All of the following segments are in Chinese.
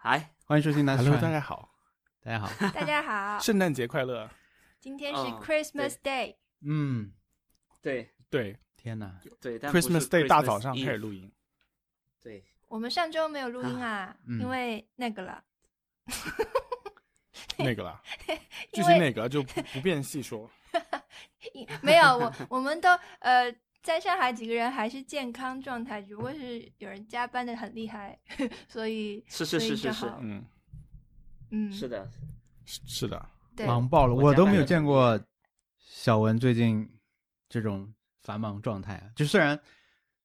嗨，欢迎收听南 Hello，大家好，大家好。大家好，圣诞节快乐！今天是哦 Christmas Day，嗯，对。对。天哪，对，但不是，Christmas Day 大早上开始录音，对，我们上周没有录音啊，嗯。因为那个了，那个了，具因为体那个就不不便细说。没有我，我们都呃在上海几个人还是健康状态，只不过是有人加班的很厉害，所以是是是是是嗯，嗯。是的，是是的，对，忙爆了，我我都没有见过小文最近这种繁忙状态啊。就虽然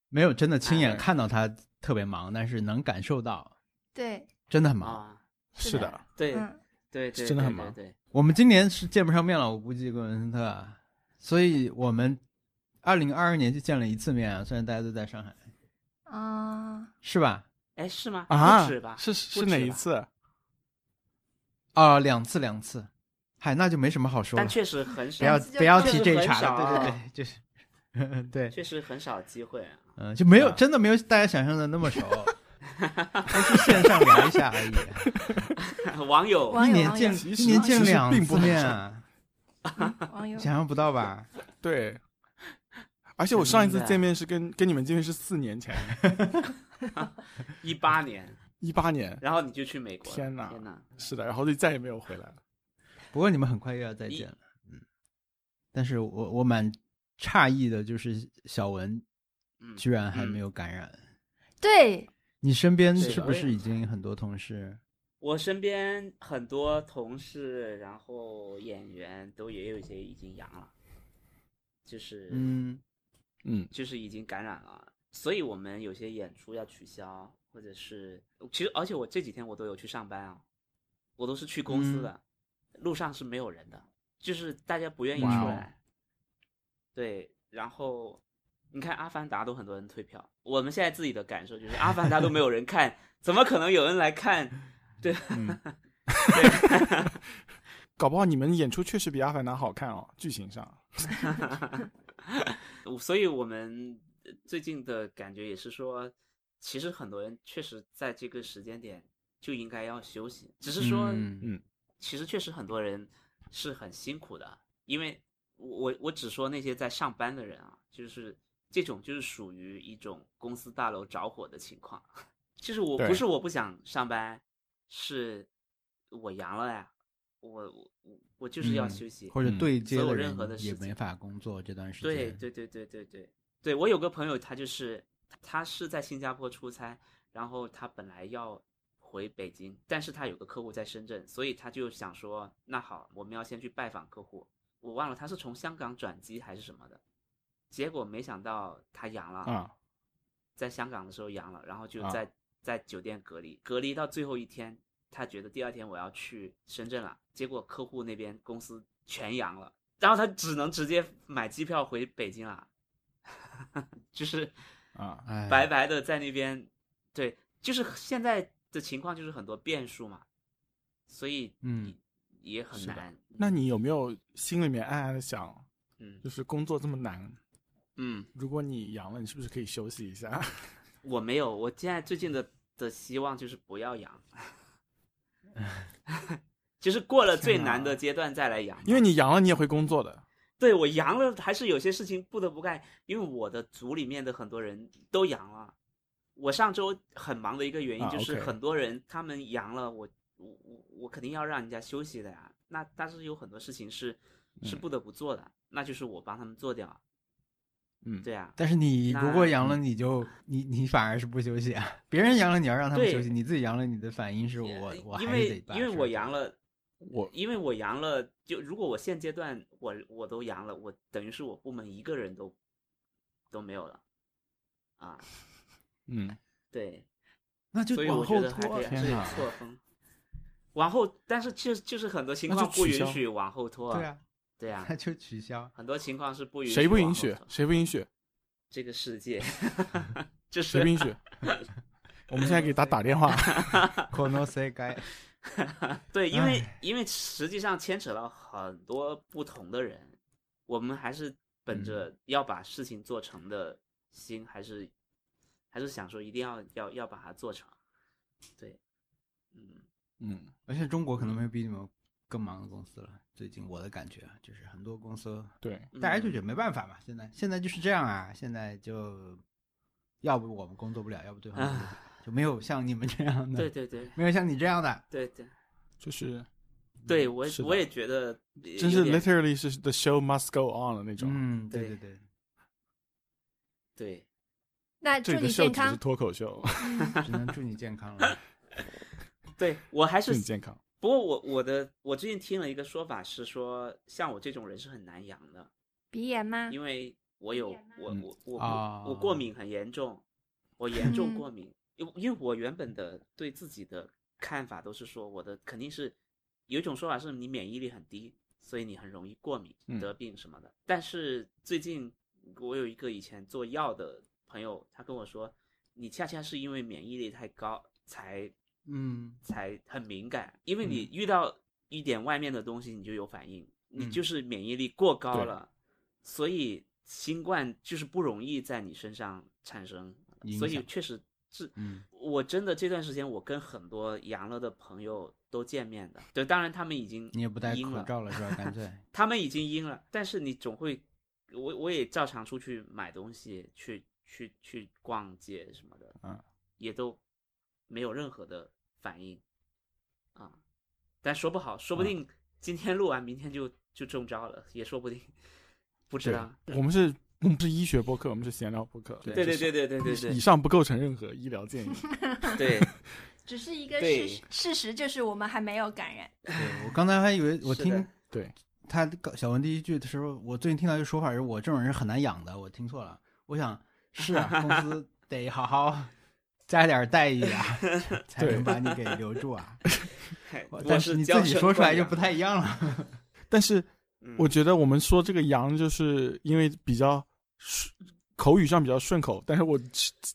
没有真的亲眼哎。看到他特别忙，但是能感受到对，真的很忙。啊，是的，对嗯，对对，真的很忙对。我们今年是见不上面了，我估计跟文森特。啊，所以我们二零二二年就见了一次面啊。虽然大家都在上海，啊，是吧？哎，是吗？啊不止吧？，是是？哪一次？啊、两次两次，嗨，那就没什么好说了但。确实很少，不要不要提这一茬了，对对啊对，就是，对，确实很少机会啊。嗯，就没有啊真的没有大家想象的那么熟，都是线上聊一下而已。网友网友一年见一年见两次面啊，网友想象不到吧？对，而且我上一次见面是跟跟你们见面是四年前，一八年，一八年，然后你就去美国了，天哪天哪！是的，然后就再也没有回来了。不过你们很快又要再见了，嗯。但是我我蛮诧异的，就是小文嗯，居然还没有感染。对，你身边是不是已经很多同事？我身边很多同事，然后演员都也有一些已经阳了，就是嗯，嗯，就是已经感染了，所以我们有些演出要取消，或者是其实而且我这几天我都有去上班啊，我都是去公司的，路上是没有人的，就是大家不愿意出来。对，然后你看《阿凡达》都很多人退票，我们现在自己的感受就是《阿凡达》都没有人看，怎么可能有人来看？对，嗯 搞不好你们演出确实比《阿凡达》好看哦，剧情上。所以我们最近的感觉也是说，其实很多人确实在这个时间点就应该要休息，只是说，嗯嗯。其实确实很多人是很辛苦的，因为我我只说那些在上班的人啊，就是这种就是属于一种公司大楼着火的情况，就是我不是我不想上班，是我阳了呀，我我我我就是要嗯休息，或者嗯所有对接的任何的事情也没法工作这段时间。对对对对对对对，我有个朋友，他就是他是在新加坡出差，然后他本来要回北京，但是他有个客户在深圳，所以他就想说，那好，我们要先去拜访客户。我忘了他是从香港转机还是什么的，结果没想到他阳了，啊，在香港的时候阳了，然后就啊在、在酒店隔离，隔离到最后一天，他觉得第二天我要去深圳了，结果客户那边公司全阳了，然后他只能直接买机票回北京了，就是啊，哎，白白的在那边，对，就是现在的情况就是很多变数嘛，所以嗯也很难，那你有没有心里面暗暗的想，嗯就是工作这么难，嗯，如果你阳了，你是不是可以休息一下？我没有，我现在最近的的希望就是不要阳。就是过了最难的阶段再来阳，因为你阳了，你也会工作的。对我阳了，还是有些事情不得不干，因为我的组里面的很多人都阳了。我上周很忙的一个原因啊就是很多人他们阳了，我我我我肯定要让人家休息的呀。那但是有很多事情是是嗯不得不做的，那就是我帮他们做掉。嗯，对啊，但是你如果阳了，你就你你反而是不休息啊。别人阳了，你要让他们休息；你自己阳了，你的反应是我我还因为因为我阳了，我因为我阳了，就如果我现阶段我我都阳了，我等于是我部门一个人都都没有了啊。嗯，对，那就往后觉得还拖天哪错峰。往后，但是就就是很多情况不允许往后拖。对啊，对啊那就取消。很多情况是不允许。谁不允许？？谁不允许？这个世界，就是谁不允许？我们现在给他打电话。可能谁该 对，因为因为实际上牵扯到很多不同的人，我们还是本着要把事情做成的心，还是还是想说一定要要要把它做成。对，嗯，嗯，而且中国可能没有比你们更忙的公司了。最近我的感觉啊，就是很多公司对，大家就觉得没办法嘛，现在现在就是这样啊，现在就要不我们工作不了，要不对方工作不了，就没有像你们这样的，对对对没有像你这样的，对对就是对，我我也觉得真是 literally 是 the show must go on 的那种。嗯，对对对对，那祝这个你健康秀只是。脱口秀，只能祝你健康了。对我还是祝你健康。不过我我的我最近听了一个说法是说，像我这种人是很难养的，鼻炎吗？因为？我有我嗯我我啊我我过敏很严重，我 严重嗯。过敏，因为因为我原本的对自己的看法都是说我的肯定是有一种说法是你免疫力很低，所以你很容易过敏嗯。得病什么的。但是最近我有一个以前做药的朋友，他跟我说，你恰恰是因为免疫力太高才嗯。才很敏感，因为你遇到一点外面的东西，你就有反应，你嗯。就是免疫力过高对。了，所以新冠就是不容易在你身上产生，所以确实是，嗯。我真的这段时间我跟很多阳了的朋友都见面的，对，当然他们已经你也不戴口罩了是吧？干脆，他们已经阴了，但是你总会，我我也照常出去买东西，去去去逛街什么的，嗯，也都没有任何的反应啊，但说不好，说不定今天录完，明天就就中招了，也说不定，不知道。我们是我们是医学播客，我们是闲聊播客，对对对对对对对，以上不构成任何医疗建议。对。只是一个事事实，就是我们还没有感染。对我刚才还以为我听对他小文第一句的时候，我最近听到一个说法是我这种人很难养的，我听错了。我想是啊，公司得好好加点待遇啊，才能把你给留住啊。但是你自己说出来就不太一样了。但是嗯我觉得我们说这个羊，就是因为比较顺口语上比较顺口，但是我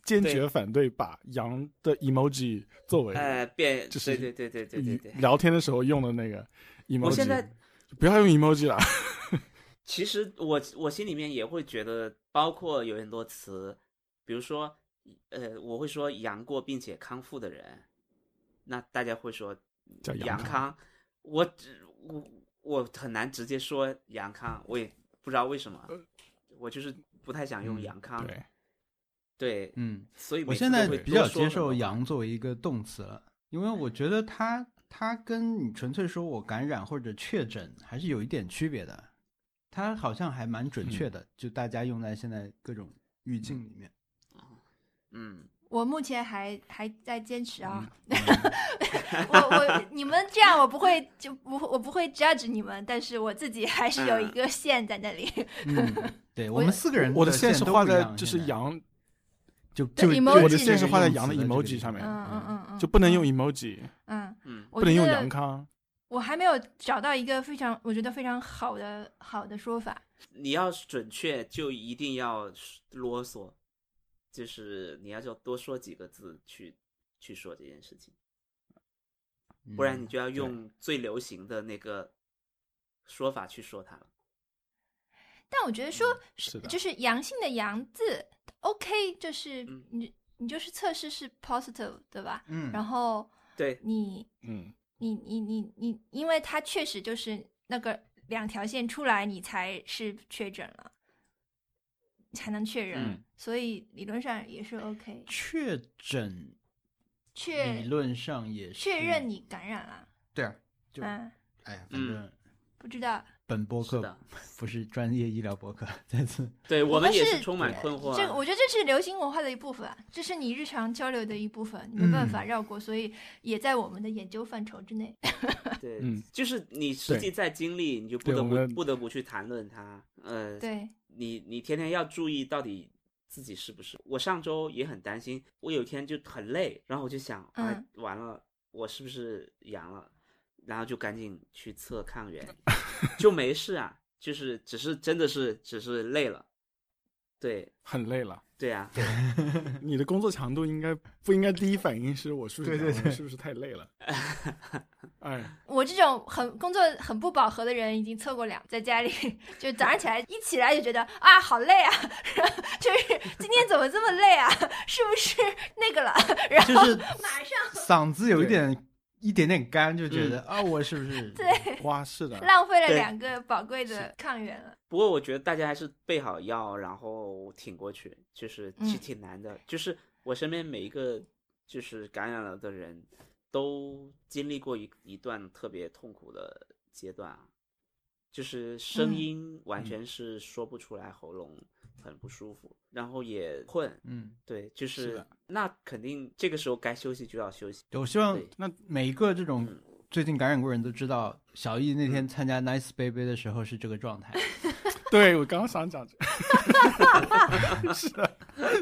坚决反对把羊的 emoji 作为呃变，就是对对对对对对对。聊天的时候用的那个 emoji。我现在不要用 emoji 了。其实我我心里面也会觉得，包括有很多词，比如说，呃，我会说阳过并且康复的人，那大家会说叫阳康康，我只我我很难直接说阳康，我也不知道为什么，我就是不太想用嗯阳康，对，对，嗯，所以我现在比较接受“阳”作为一个动词了，因为我觉得它它跟你纯粹说我感染或者确诊还是有一点区别的，它好像还蛮准确的，就大家用在现在各种语境里面。嗯，我目前还还在坚持啊，嗯。我我你们这样我不会就不我不会 judge 你们，但是我自己还是有一个线在那里。嗯，对我我们四个人我的线线是画在就是羊，就对就 emoji 我的线是画在羊的 emoji 上面，嗯嗯嗯嗯，就不能用 emoji，嗯，嗯，我不能用杨康。我还没有找到一个非常我觉得非常好的好的说法。你要准确就一定要啰嗦，就是你要就多说几个字去去说这件事情。不然你嗯就要用最流行的那个说法去说它了。但我觉得说是的就是阳性的“阳”字，OK，就是嗯你你就是测试是 positive 对吧？嗯，然后对，你嗯，你你你你，因为它确实就是那个两条线出来，你才是确诊了，才能确认，嗯所以理论上也是 OK，确诊确理论上也是确认你感染了。对啊，就嗯，哎呀，反正不知道，本播客不是专业医疗博客，再次对我们也是是充满困惑啊。这个我觉得这是流行文化的一部分啊，这是你日常交流的一部分，你没办法嗯绕过，所以也在我们的研究范畴之内。对，嗯就是你实际在经历，你就不得不不得不去谈论它。呃，对，你你天天要注意到底自己是不是。我上周也很担心，我有一天就很累，然后我就想，哎嗯，完了，我是不是阳了？然后就赶紧去测抗原，就没事啊，就是只是真的是只是累了。对很累了。对啊 你的工作强度应该不应该第一反应是我是不是对对对是不是太累了？哎，我这种很工作很不饱和的人，已经测过两，在家里就早上起来一起来就觉得啊好累啊，就是今天怎么这么累啊？是不是那个了？然后就是马上嗓子有一点一点点干，就觉得啊、我是不是？对，哇，是的，浪费了两个宝贵的抗原了。不过我觉得大家还是备好药，然后挺过去，就是其实嗯。挺难的。就是我身边每一个就是感染了的人，都经历过一一段特别痛苦的阶段啊，就是声嗯。音完全是说不出来，喉咙很不舒服，然后也困。嗯，对，就是的那肯定这个时候该休息就要休息。我希望那每一个这种嗯最近感染过人都知道，小易那天参加 Nice Baby 的时候是这个状态。对我刚刚想讲这个，是的，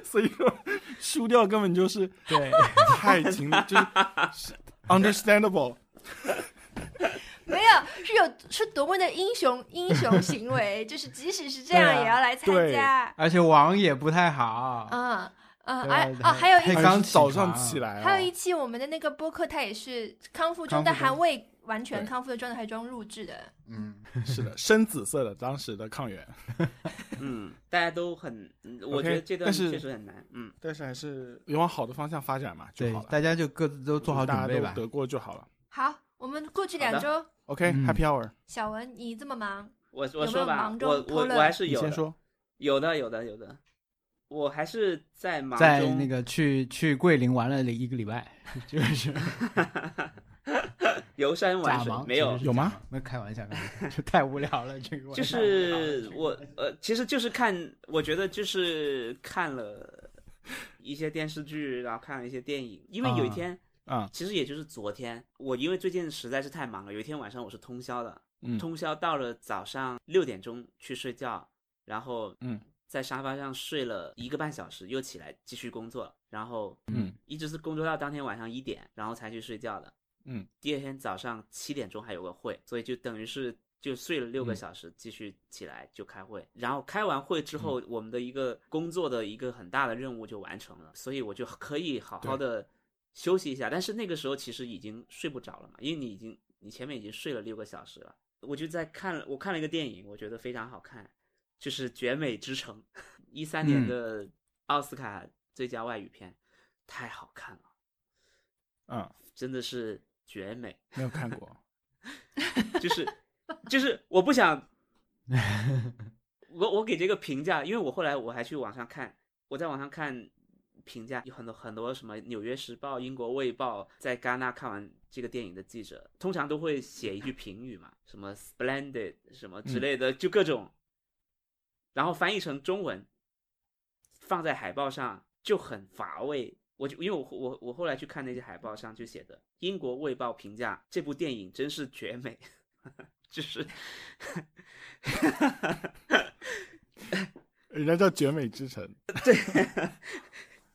所以说输掉根本就是对，太经历，就是是 understandable。没有，是有是多么的英雄英雄行为，就是即使是这样也要来参对加。而且网也不太好。嗯嗯，对哎哦，还有一还刚早上起来、哦，还有一期我们的那个播客，它也是康复中，但还未完全康复的状态中录制的。嗯，是的，深紫色的当时的抗原，嗯，大家都很，嗯我觉得这段但是确实很难。嗯，但是还是往好的方向发展嘛就对好，了。大家就各自都做好准备吧。家都得过就好了。好，我们过去两周，OK，Happy、嗯 Hour，小文你这么忙，我我说吧我我我还是有先说。有的有的有的，我还是在忙在中那个去去桂林玩了一个礼拜，就是游山玩水假忙，没有有吗？没有开玩笑，就太无聊了。这个就是我呃，其实就是看，我觉得就是看了一些电视剧，然后看了一些电影，因为有一啊天，啊，其实也就是昨天，我因为最近实在是太忙了，有一天晚上我是通宵的，嗯。通宵到了早上六点钟去睡觉，然后嗯。在沙发上睡了一个半小时，又起来继续工作，然后嗯。一直是工作到当天晚上一点，然后才去睡觉的。嗯，第二天早上七点钟还有个会，所以就等于是就睡了六个嗯。小时，继续起来就开会。然后开完会之后，我们的一个工作的一个很大的任务就完成了，所以我就可以好好的休息一下。但是那个时候其实已经睡不着了嘛，因为你已经你前面已经睡了六个小时了。我就在看，我看了一个电影，我觉得非常好看，就是《绝美之城》，一三年嗯的奥斯卡最佳外语片，太好看了，嗯，真的是绝美。没有看过。就是就是我不想，我我给这个评价，因为我后来我还去网上看，我在网上看评价，有很多很多什么《纽约时报》《英国卫报》在戛纳看完这个电影的记者，通常都会写一句评语嘛，什么 “splendid” 什么之类的，就各种，然后翻译成中文，放在海报上就很乏味。我就因为我我我后来去看那些海报上就写的，英国卫报评价这部电影真是绝美，就是人家叫绝美之城，对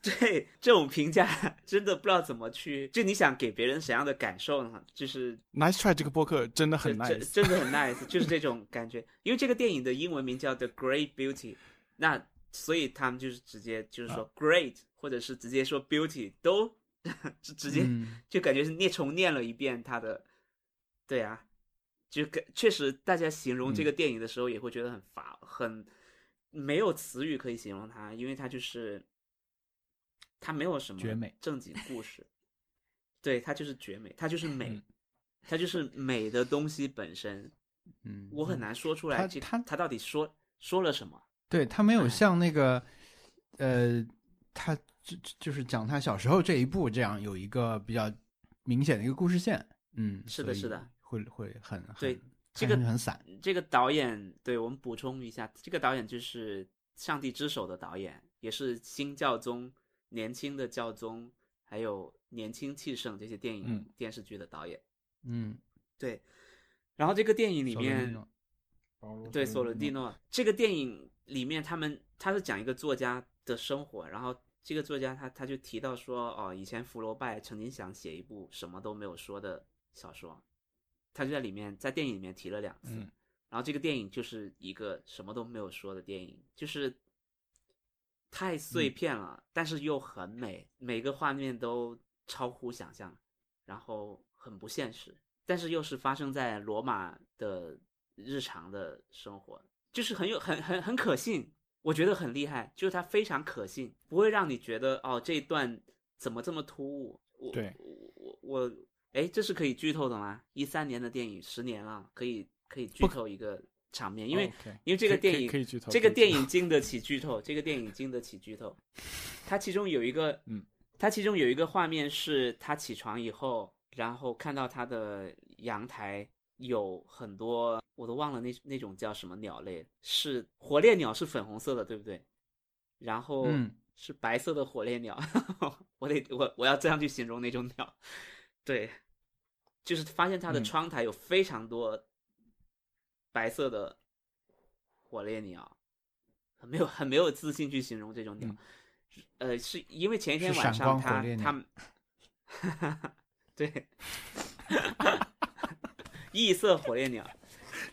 这种评价真的不知道怎么去，就你想给别人怎样的感受呢？就是 Nice try 这个播客真的很 nice。真的很 nice，就是这种感觉。因为这个电影的英文名叫《The Great Beauty》，那所以他们就是直接就是说 great，、或者是直接说 beauty，都 直直接、嗯就感觉是念重念了一遍他的，对啊，就感确实大家形容这个电影的时候也会觉得很乏，很没有词语可以形容它，因为它就是它没有什么绝美正经故事，对，它就是绝美，它就是美，嗯。它就是美的东西本身，嗯，我很难说出来这它它它到底说说了什么。对他没有哎像那个，呃，他就就是讲他小时候这一部这样有一个比较明显的一个故事线，嗯，是的是的，会会很对这个很散，这个导演，对我们补充一下，这个导演就是《上帝之手》的导演，也是新教宗、年轻的教宗，还有年轻气盛这些电影、嗯。电视剧的导演。嗯，对，然后这个电影里面，诺对索伦蒂诺这个电影里面，他们他是讲一个作家的生活，然后这个作家他他就提到说，哦，以前福楼拜曾经想写一部什么都没有说的小说，他就在里面在电影里面提了两次，嗯。然后这个电影就是一个什么都没有说的电影，就是太碎片了，但是又很美，每个画面都超乎想象，然后很不现实，但是又是发生在罗马的日常的生活，就是很有很很很可信，我觉得很厉害，就是它非常可信，不会让你觉得哦这一段怎么这么突兀。我对我我哎，这是可以剧透的吗？一三年的电影，十年了，可以可以剧透一个场面，因为、因为这个电影这个电影经得起剧透，这个电影经得起剧透。它其中有一个，嗯，它其中有一个画面是他起床以后，然后看到他的阳台有很多，我都忘了那那种叫什么鸟类，是火烈鸟，是粉红色的，对不对？然后嗯。是白色的火烈鸟，我得我我要这样去形容那种鸟，对，就是发现他的嗯。窗台有非常多白色的火烈鸟，很没有很没有自信去形容这种鸟。呃，是因为前一天晚上他他们，对，异色火烈鸟，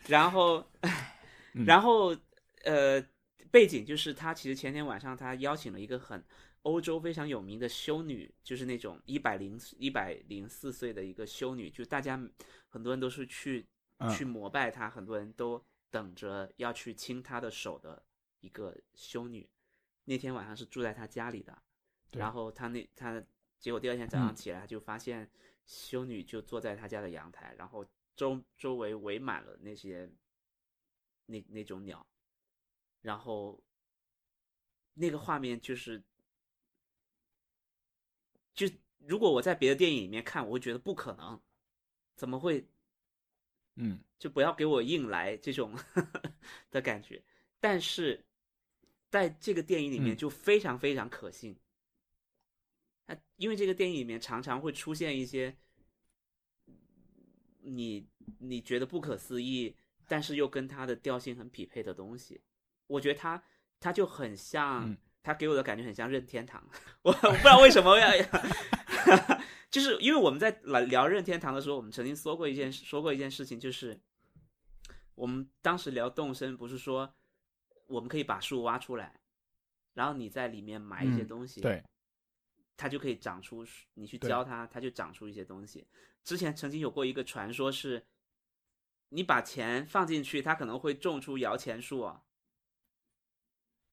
然后 嗯然后呃，背景就是他其实前天晚上他邀请了一个很欧洲非常有名的修女，就是那种一百零一百零四岁的一个修女，就大家很多人都是去嗯去膜拜他，很多人都等着要去亲他的手的一个修女。那天晚上是住在他家里的，然后他那他结果第二天早上嗯。起来就发现修女就坐在他家的阳台，然后周周围围满了那些那那种鸟，然后那个画面就是，就如果我在别的电影里面看，我会觉得不可能，怎么会嗯就不要给我硬来这种 的感觉。但是在这个电影里面嗯就非常非常可信。它因为这个电影里面常常会出现一些你你觉得不可思议，但是又跟它的调性很匹配的东西。我觉得它它就很像，嗯它给我的感觉很像任天堂。我我不知道为什么要，就是因为我们在聊聊任天堂的时候，我们曾经说过一件说过一件事情，就是我们当时聊动森，不是说我们可以把树挖出来，然后你在里面埋一些嗯东西，对，它就可以长出，你去对浇它，它就长出一些东西。之前曾经有过一个传说是，你把钱放进去，它可能会种出摇钱树啊。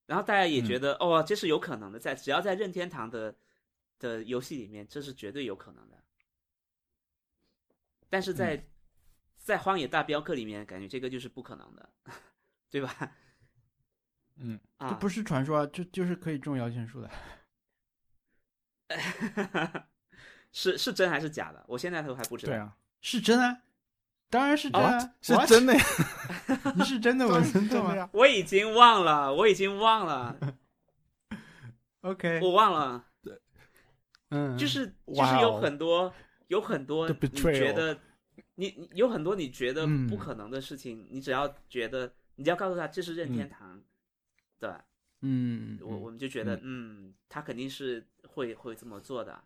然后大家也觉得、哦，这是有可能的，在只要在任天堂的的游戏里面，这是绝对有可能的。但是在、在荒野大镖客里面，感觉这个就是不可能的，对吧？嗯啊，这不是传说啊，就就是可以种摇钱树的。是是真还是假的？我现在都还不知道。对啊，是真啊，当然是真啊，是真的呀，你是真的吗真的呀。我已经忘了，我已经忘了，？OK，我忘了，嗯，就是就是有很多有很多你觉得你你有很多你觉得嗯。不可能的事情，你只要觉得你只要告诉他这是任天堂对，嗯，我我们就觉得嗯他肯定是会会这么做的，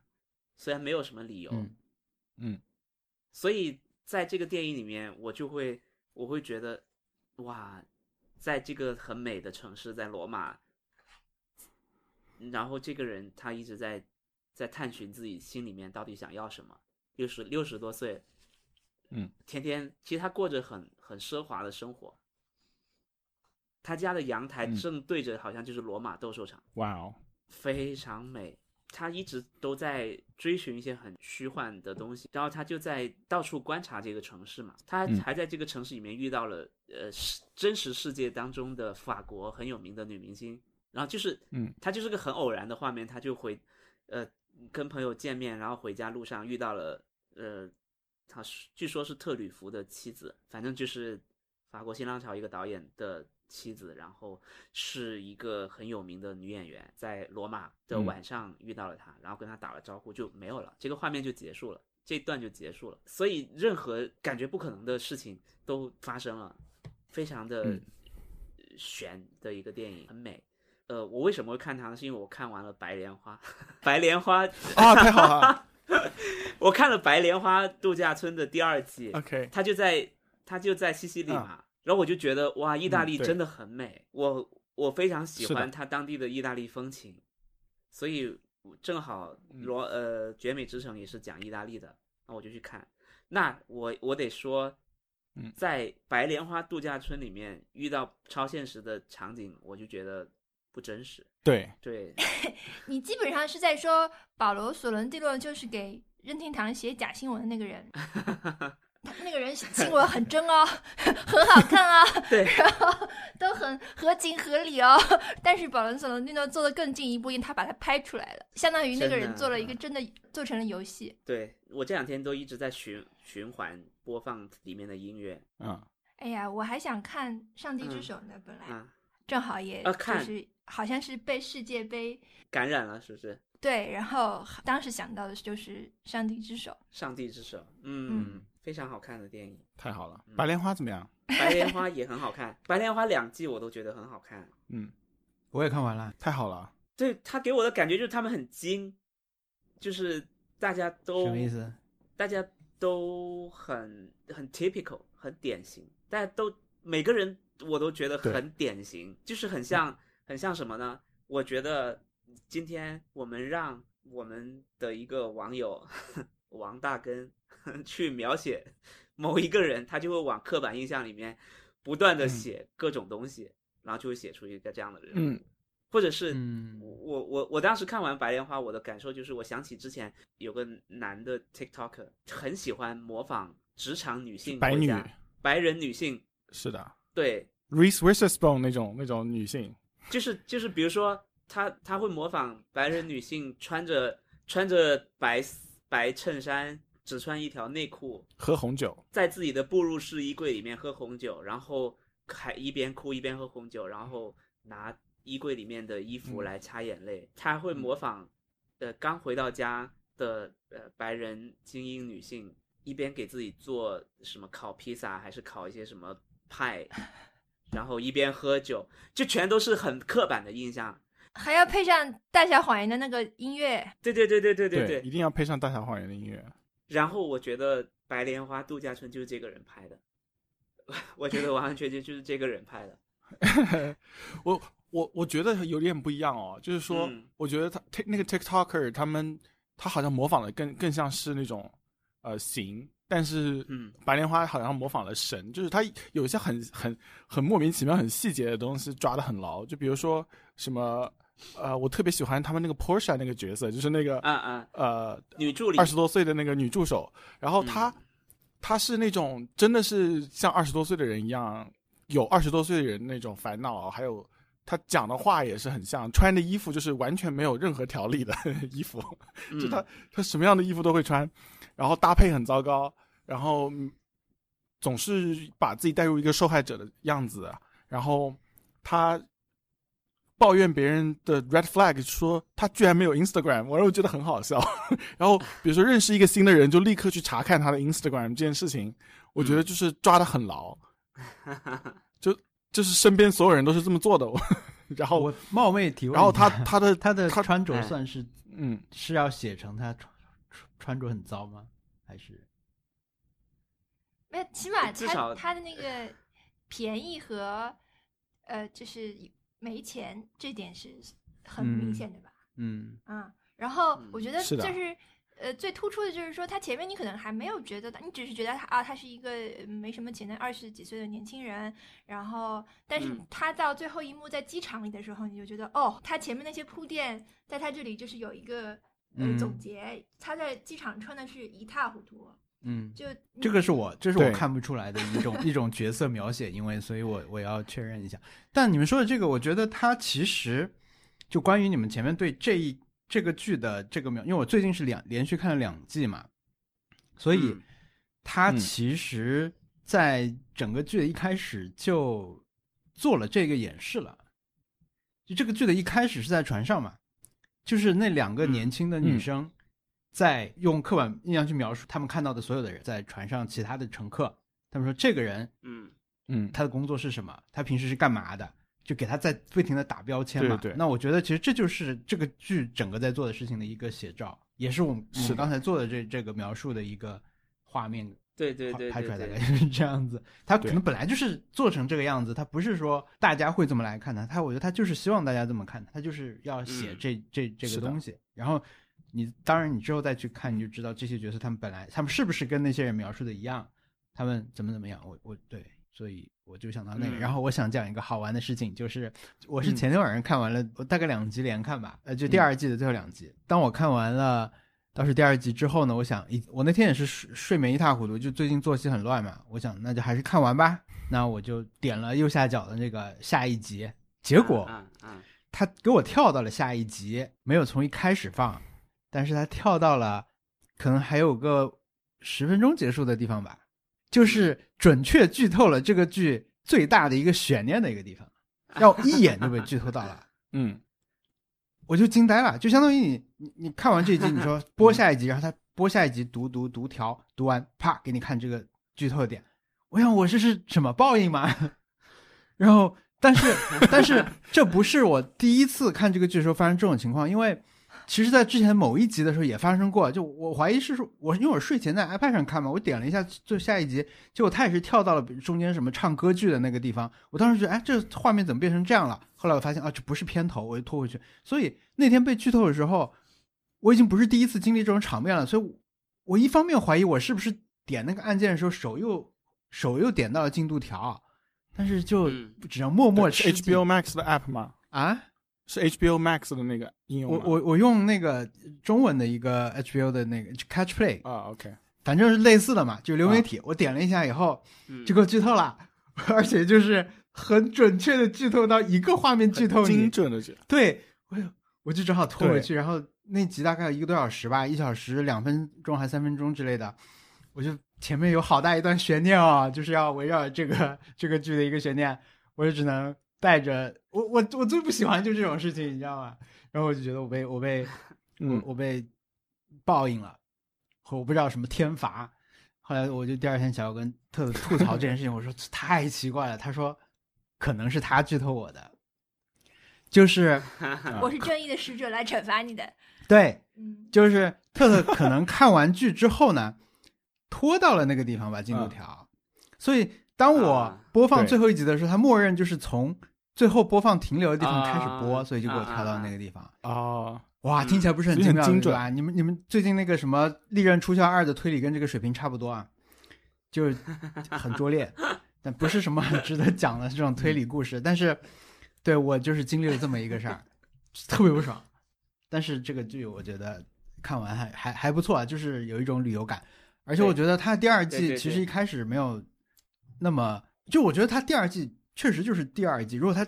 虽然没有什么理由，嗯。嗯。所以在这个电影里面，我就会我会觉得，哇，在这个很美的城市，在罗马，然后这个人他一直在在探寻自己心里面到底想要什么。六十六十多岁，嗯，天天其实他过着很很奢华的生活。他家的阳台嗯正对着，好像就是罗马斗兽场。哇哦，非常美。他一直都在追寻一些很虚幻的东西，然后他就在到处观察这个城市嘛。他嗯还在这个城市里面遇到了呃真实世界当中的法国很有名的女明星，然后就是嗯，他就是个很偶然的画面，他就回呃跟朋友见面，然后回家路上遇到了呃他是据说是特吕弗的妻子，反正就是法国新浪潮一个导演的妻子，然后是一个很有名的女演员，在罗马的嗯晚上遇到了他，然后跟他打了招呼就没有了，这个画面就结束了，这一段就结束了。所以任何感觉不可能的事情都发生了，非常的嗯悬的一个电影，很美。呃，我为什么会看它呢？是因为我看完了《白莲花》，白莲花 啊，太好了 我看了《白莲花度假村》的第二季，，OK，它就在它就在西西里嘛，然后我就觉得哇，意大利真的很美，我我非常喜欢它当地的意大利风情，所以正好嗯罗呃绝美之城也是讲意大利的，那我就去看。那我我得说嗯，在白莲花度假村里面遇到超现实的场景，我就觉得不真实。对，对，你基本上是在说保罗·索伦蒂诺就是给任天堂写假新闻的那个人，他那个人新闻很真哦，很好看啊，对，然后都很合情合理哦。但是保罗索伦蒂诺做的更进一步，因为他把它拍出来了，相当于那个人做了一个真的做成了游戏。对我这两天都一直在循循环播放里面的音乐嗯，哎呀，我还想看《上帝之嗯手》呢，本来啊，正好也就啊看是好像是被世界杯感染了是不是？对，然后当时想到的就是《上帝之手》。上帝之手，嗯，非常好看的电影。太好了。嗯白莲花怎么样？白莲花也很好看，白莲花两季我都觉得很好看。嗯，我也看完了，太好了。对他给我的感觉就是他们很精，就是大家都什么意思？大家都很很 typical，很典型，大家都每个人我都觉得很典型，就是很像很像什么呢？我觉得今天我们让我们的一个网友 王大根去描写某一个人，他就会往刻板印象里面不断的嗯写各种东西，然后就会写出一个这样的人。嗯，或者是嗯我我我当时看完《白莲花》，我的感受就是，我想起之前有个男的 TikToker 很喜欢模仿职场女性白女白人女性，是的对，，Reese Witherspoon 那种那种女性，就是就是比如说他他会模仿白人女性穿着穿着白白衬衫，只穿一条内裤，喝红酒。在自己的步入式衣柜里面喝红酒，然后还一边哭一边喝红酒，然后拿衣柜里面的衣服嗯来擦眼泪。他会模仿，呃，刚回到家的呃白人精英女性，一边给自己做什么烤披萨，还是烤一些什么派，然后一边喝酒，就全都是很刻板的印象。还要配上《大小谎言》的那个音乐，对对对对对对对。一定要配上《大小谎言》的音乐。然后我觉得《白莲花度假村》就是这个人拍的，我觉得完完全全就是这个人拍的。我我我觉得有点不一样哦，就是说，嗯我觉得他 Tik 那个 TikToker 他们他好像模仿的更更像是那种呃形，但是嗯。白莲花好像模仿了神，就是他有一些很很很莫名其妙、很细节的东西抓得很牢，就比如说什么呃，我特别喜欢他们那个 Porsche 那个角色，就是那个嗯嗯，呃女助理。二十多岁的那个女助手，然后她、她是那种真的是像二十多岁的人一样，有二十多岁的人那种烦恼，还有她讲的话也是很像，穿的衣服就是完全没有任何条理的衣服，就嗯她她什么样的衣服都会穿，然后搭配很糟糕，然后嗯总是把自己带入一个受害者的样子，然后他。抱怨别人的 red flag，说他居然没有 Instagram，我又觉得很好笑。然后比如说认识一个新的人，就立刻去查看他的 Instagram 这件事情，我觉得就是抓的很牢，就就是身边所有人都是这么做的。然后我冒昧提问，然后他他的他的他穿着哎算是嗯，是要写成他穿着很糟吗？还是没有，起码他他的那个便宜和呃，就是没钱这点是很明嗯显的吧？嗯嗯，然后嗯我觉得就是呃，最突出的就是说，他前面你可能还没有觉得，你只是觉得他啊，他是一个呃没什么钱的二十几岁的年轻人，然后但是嗯他到最后一幕在机场里的时候，你就觉得哦，他前面那些铺垫，在他这里就是有一个呃嗯总结，他在机场穿的是一塌糊涂，嗯，就这个是我这是我看不出来的一种一种角色描写，因为所以我我要确认一下。但你们说的这个，我觉得他其实就关于你们前面对这一这个剧的这个描，因为我最近是两连续看了两季嘛，所以嗯它嗯其实在整个剧的一开始就做了这个演示了。就这个剧的一开始是在船上嘛，就是那两个嗯年轻的女嗯生在用刻板印象去描述他们看到的所有的人，在船上其他的乘客，他们说这个人嗯。嗯，他的工作是什么，他平时是干嘛的，就给他在不停的打标签嘛。对对。那我觉得其实这就是这个剧整个在做的事情的一个写照，也是我们我是刚才做的这这个描述的一个画面对对对拍出来大概就是这样子。他可能本来就是做成这个样子，他不是说大家会这么来看他，他我觉得他就是希望大家这么看他，他就是要写嗯这、这这个东西。然后你当然你之后再去看，你就知道这些角色他们本来他们是不是跟那些人描述的一样，他们怎么怎么样。我我对，所以我就想到那个。嗯然后我想讲一个好玩的事情，就是我是嗯前天晚上看完了，我大概两集连看吧，呃，就第二季的最后两集。当我看完了倒是第二集之后呢，我想一我那天也是睡睡眠一塌糊涂，就最近作息很乱嘛，我想那就还是看完吧。那我就点了右下角的那个下一集，结果嗯嗯他给我跳到了下一集，没有从一开始放，但是他跳到了可能还有个十分钟结束的地方吧，就是准确剧透了这个剧最大的一个悬念的一个地方，让我一眼就被剧透到了。嗯我就惊呆了，就相当于你你你看完这一集，你说 播下一集，然后他播下一集读读读条，读完啪给你看这个剧透点，我想我这是什么报应吗？然后但是但是这不是我第一次看这个剧的时候发生这种情况，因为其实，在之前某一集的时候也发生过，就我怀疑是说我因为我睡前在 iPad 上看嘛，我点了一下就下一集，结果他也是跳到了中间什么唱歌剧的那个地方，我当时觉得哎这画面怎么变成这样了？后来我发现啊这不是片头，我就拖回去。所以那天被剧透的时候，我已经不是第一次经历这种场面了，所以我我一方面怀疑我是不是点那个按键的时候手又手又点到了进度条，但是就嗯只能默默是吃惊 HBO Max 的 app 吗？啊。是 HBO Max 的那个应用我？我我用那个中文的一个 HBO 的那个 Catch Play，啊，OK，反正是类似的嘛，就流媒体。我点了一下以后，嗯，就给我剧透了，而且就是很准确的剧透到一个画面剧透精。准的剧对，我就我就只好拖回去，然后那集大概有一个多小时吧，一小时两分钟还三分钟之类的，我就前面有好大一段悬念啊，就是要围绕这个这个剧的一个悬念，我就只能带着我我我最不喜欢就这种事情，你知道吗？然后我就觉得我被我被 我嗯我被报应了，或我不知道什么天罚。后来我就第二天想要跟特特 吐槽这件事情，我说太奇怪了。他说可能是他剧透我的，就是啊我是正义的使者来惩罚你的。对，嗯，就是特特可能看完剧之后呢，拖到了那个地方把进度条，所以当我啊播放最后一集的时候，他默认就是从最后播放停留的地方开始播，啊所以就给我跳到啊那个地方。哦，哇，嗯听起来不是很精妙，精对吧？你们你们最近那个什么《利刃出鞘二》的推理跟这个水平差不多啊，就是很拙劣，但不是什么很值得讲的这种推理故事。但是，对我就是经历了这么一个事儿，特别不爽。但是这个剧我觉得看完还还还不错啊，就是有一种旅游感，而且我觉得它第二季其实一开始没有那么，就我觉得它第二季确实就是第二季，如果他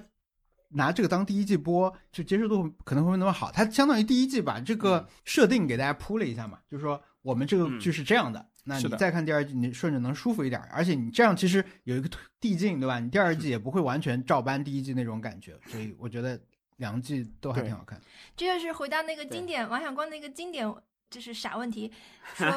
拿这个当第一季播，就接受度可能会没那么好。它相当于第一季把这个嗯设定给大家铺了一下嘛，就是说我们这个嗯剧是这样的，那你再看第二季，你顺着能舒服一点，而且你这样其实有一个递进，对吧？你第二季也不会完全照搬第一季那种感觉，所以我觉得两季都还挺好看。这就是回到那个经典王小光那个经典就是傻问题，说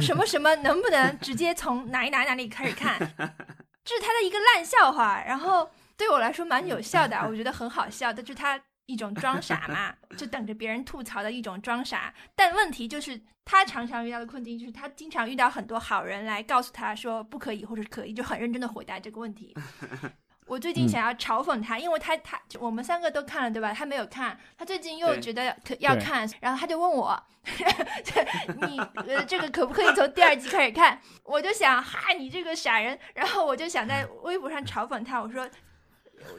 什么什么能不能直接从哪一哪哪里开始看？这是他的一个烂笑话，然后对我来说蛮有效的，我觉得很好笑，但是他一种装傻嘛，就等着别人吐槽的一种装傻。但问题就是他常常遇到的困境就是他经常遇到很多好人来告诉他说不可以或者可以，就很认真的回答这个问题。我最近嗯想要嘲讽他，因为他他我们三个都看了对吧？他没有看，他最近又觉得可要看，然后他就问我，你呃这个可不可以从第二集开始看？我就想哈你这个傻人，然后我就想在微博上嘲讽他，我说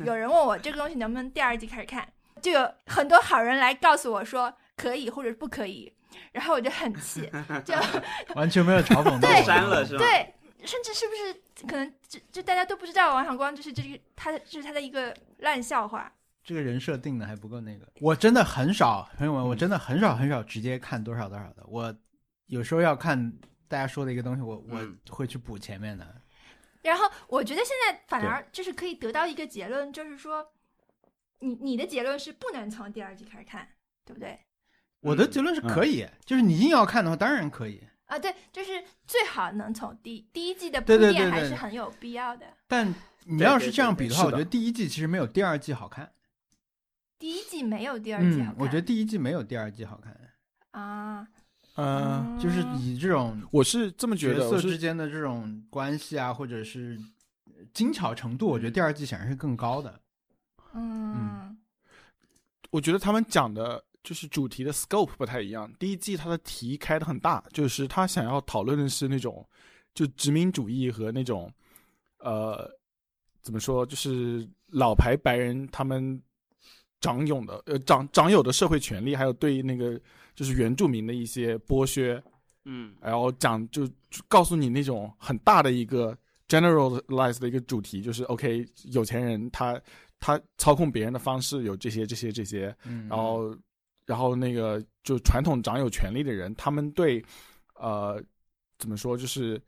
有人问我这个东西能不能第二集开始看，就有很多好人来告诉我说可以或者不可以，然后我就很气，就 完全没有嘲讽到对删了是吧？对，甚至是不是可能就就大家都不知道王小光就是这个他的这是他的一个烂笑话。这个人设定的还不够那个。我真的很少，朋友们，我真的很少很少直接看多少多少的。我有时候要看大家说的一个东西，我我嗯会去补前面的。然后我觉得现在反而就是可以得到一个结论，就是说，你你的结论是不能从第二季开始看，对不对？我的结论是可以，就是你硬要看的话，当然可以。啊，对，就是最好能从第第一季的铺对对对垫还是很有必要的。但你要是这样比的话，我觉得第一季其实没有第二季好看。第一季没有第二季好看，，嗯我觉得第一季没有第二季好看，啊，嗯，就是以这种我是这么觉得，角色之间的这种关系啊，或者是精巧程度，我觉得第二季显然是更高的。嗯我觉得他们讲的就是主题的 scope 不太一样。第一季它的题开的很大，就是他想要讨论的是那种就殖民主义和那种呃怎么说，就是老牌白人他们掌有的呃掌掌有的社会权利，还有对那个就是原住民的一些剥削，嗯然后讲就就告诉你那种很大的一个 generalized 的一个主题，就是 OK 有钱人他他操控别人的方式有这些这些这些，嗯，然后然后那个就传统掌有权力的人，他们对呃怎么说就是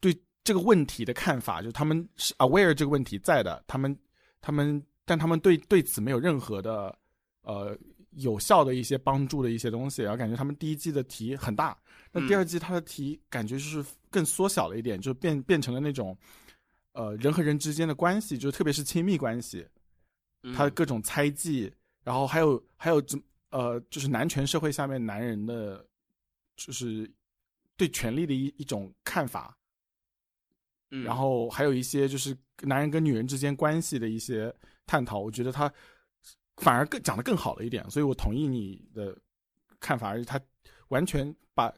对这个问题的看法，就是他们是 aware 这个问题在的，他们他们但他们对对此没有任何的呃有效的一些帮助的一些东西，然后感觉他们第一季的题很大，那第二季它的题感觉就是更缩小了一点，就变变成了那种呃人和人之间的关系，就特别是亲密关系，嗯。他的各种猜忌，然后还有还有怎呃，就是男权社会下面男人的，就是对权力的一一种看法，嗯。然后还有一些就是男人跟女人之间关系的一些探讨，我觉得他反而更讲的更好了一点，所以我同意你的看法，而且他完全把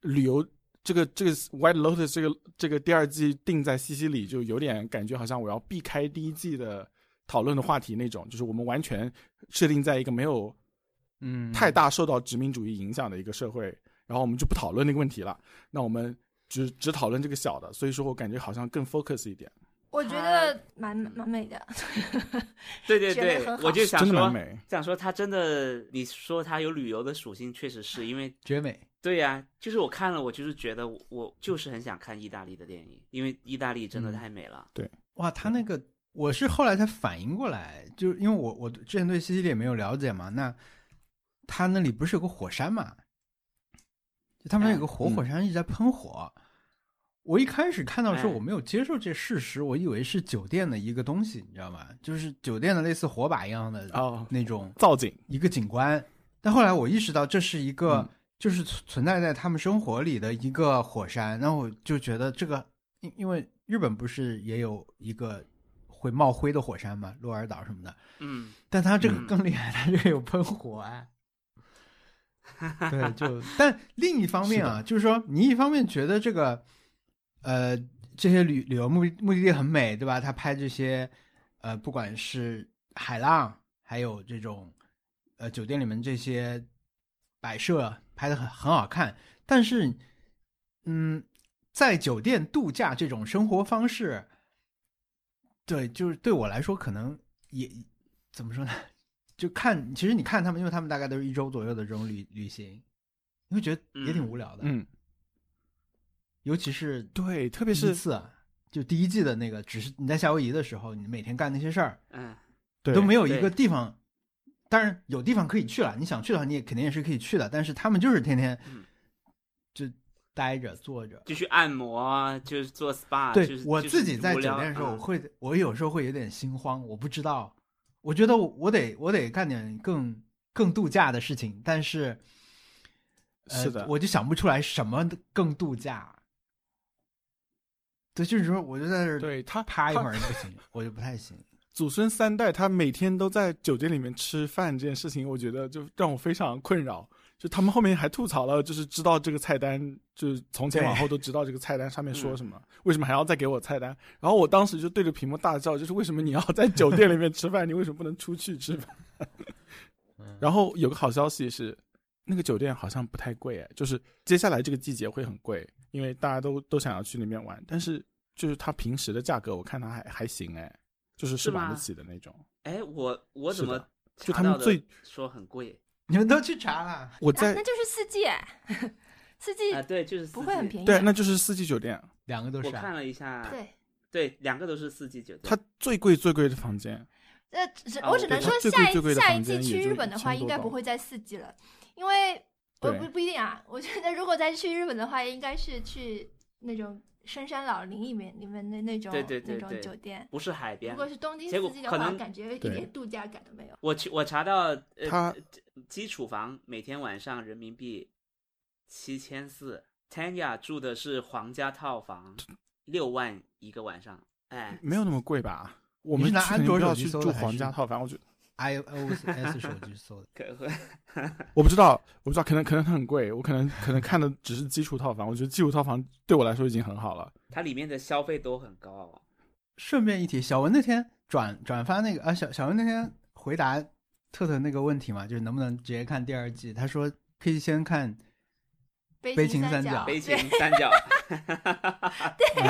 旅游这个这个 White Lotus 这个这个第二季定在西西里，就有点感觉好像我要避开第一季的讨论的话题那种，就是我们完全设定在一个没有嗯太大受到殖民主义影响的一个社会，然后我们就不讨论那个问题了，那我们只只讨论这个小的，所以说我感觉好像更 focus 一点，我觉得蛮蛮美的。对对对我就想说。想说它真的，你说它有旅游的属性，确实是因为绝美。对呀、就是我看了，我就是觉得我我就是很想看意大利的电影，因为意大利真的嗯太美了。对哇，他那个我是后来才反应过来，就是因为我我之前对西西里也没有了解嘛，那他那里不是有个火山嘛？就他们有个活嗯火山一直在喷火。我一开始看到的时候，哎我没有接受这事实，我以为是酒店的一个东西，你知道吗？就是酒店的类似火把一样的哦，那种造景，一个景观。但后来我意识到这是一个嗯就是存存在在他们生活里的一个火山，然后我就觉得这个，因因为日本不是也有一个会冒灰的火山嘛，鹿儿岛什么的，嗯，但它这个嗯更厉害，它这个有喷火哎。对，就但另一方面啊，就是说你一方面觉得这个，呃，这些旅旅游目的目的地很美，对吧？他拍这些，呃，不管是海浪，还有这种，呃，酒店里面这些摆设拍的很很好看，但是，嗯，在酒店度假这种生活方式，对，就是对我来说可能也怎么说呢？就看，其实你看他们，因为他们大概都是一周左右的这种旅旅行，你会觉得也挺嗯无聊的，嗯，尤其是对，特特别是次啊，就第一季的那个，只是你在夏威夷的时候，你每天干那些事儿，嗯，对都没有一个地方。当然有地方可以去了，你想去的话，你也肯定也是可以去的。但是他们就是天天嗯就待着坐着。就去按摩啊，就是做 SPA，对就是我自己在酒店的时候，我嗯会我有时候会有点心慌，我不知道，我觉得我我得我得干点更更度假的事情，但是，呃、是的我就想不出来什么更度假。对，就是说，我就在这儿对他趴一会儿不行，我就不太行。祖孙三代他每天都在酒店里面吃饭这件事情，我觉得就让我非常困扰。就他们后面还吐槽了，就是知道这个菜单，就是从前往后都知道这个菜单上面说什么，为什么还要再给我菜单？然后我当时就对着屏幕大叫，就是为什么你要在酒店里面吃饭，你为什么不能出去吃饭？然后有个好消息是，那个酒店好像不太贵哎，就是接下来这个季节会很贵，因为大家都都想要去那边玩，但是就是它平时的价格，我看它还还行哎，就是是吗是买得起的那种。哎，我我怎么就他们最说很贵 你们都去查了？我在、啊、那就是四季哎，四季啊？对，就是不会很便宜。对，那就是四季酒店，两个都是、啊。我看了一下，对，对，两个都是四季酒店。它最贵最贵的房间，呃，只啊我只能说下一贵最贵下一季去日本的话，应该不会在四季了，因为我不不一定啊。我觉得如果再去日本的话，应该是去那种深山老林里面里面的那种对对对那种酒店。不是海边如。果是东京四季的话，感觉一点度假感都没有。我去，我查到，呃，它基础房每天晚上人民币七千四，Tanya 住的是皇家套房，六万一个晚上。哎，没有那么贵吧？我们你是拿安卓去住搜的皇家套房，我觉得 iOS 手机搜的，可 我不知道，我不知道，可能可能很贵，我可能可能看的只是基础套房，我觉得基础套房对我来说已经很好了。它里面的消费都很高。哦顺便一提，小文那天转转发那个啊，小小文那天回答特特那个问题嘛，就是能不能直接看第二季？他说可可以先看，悲悲情角，情三角悲对情三角，对，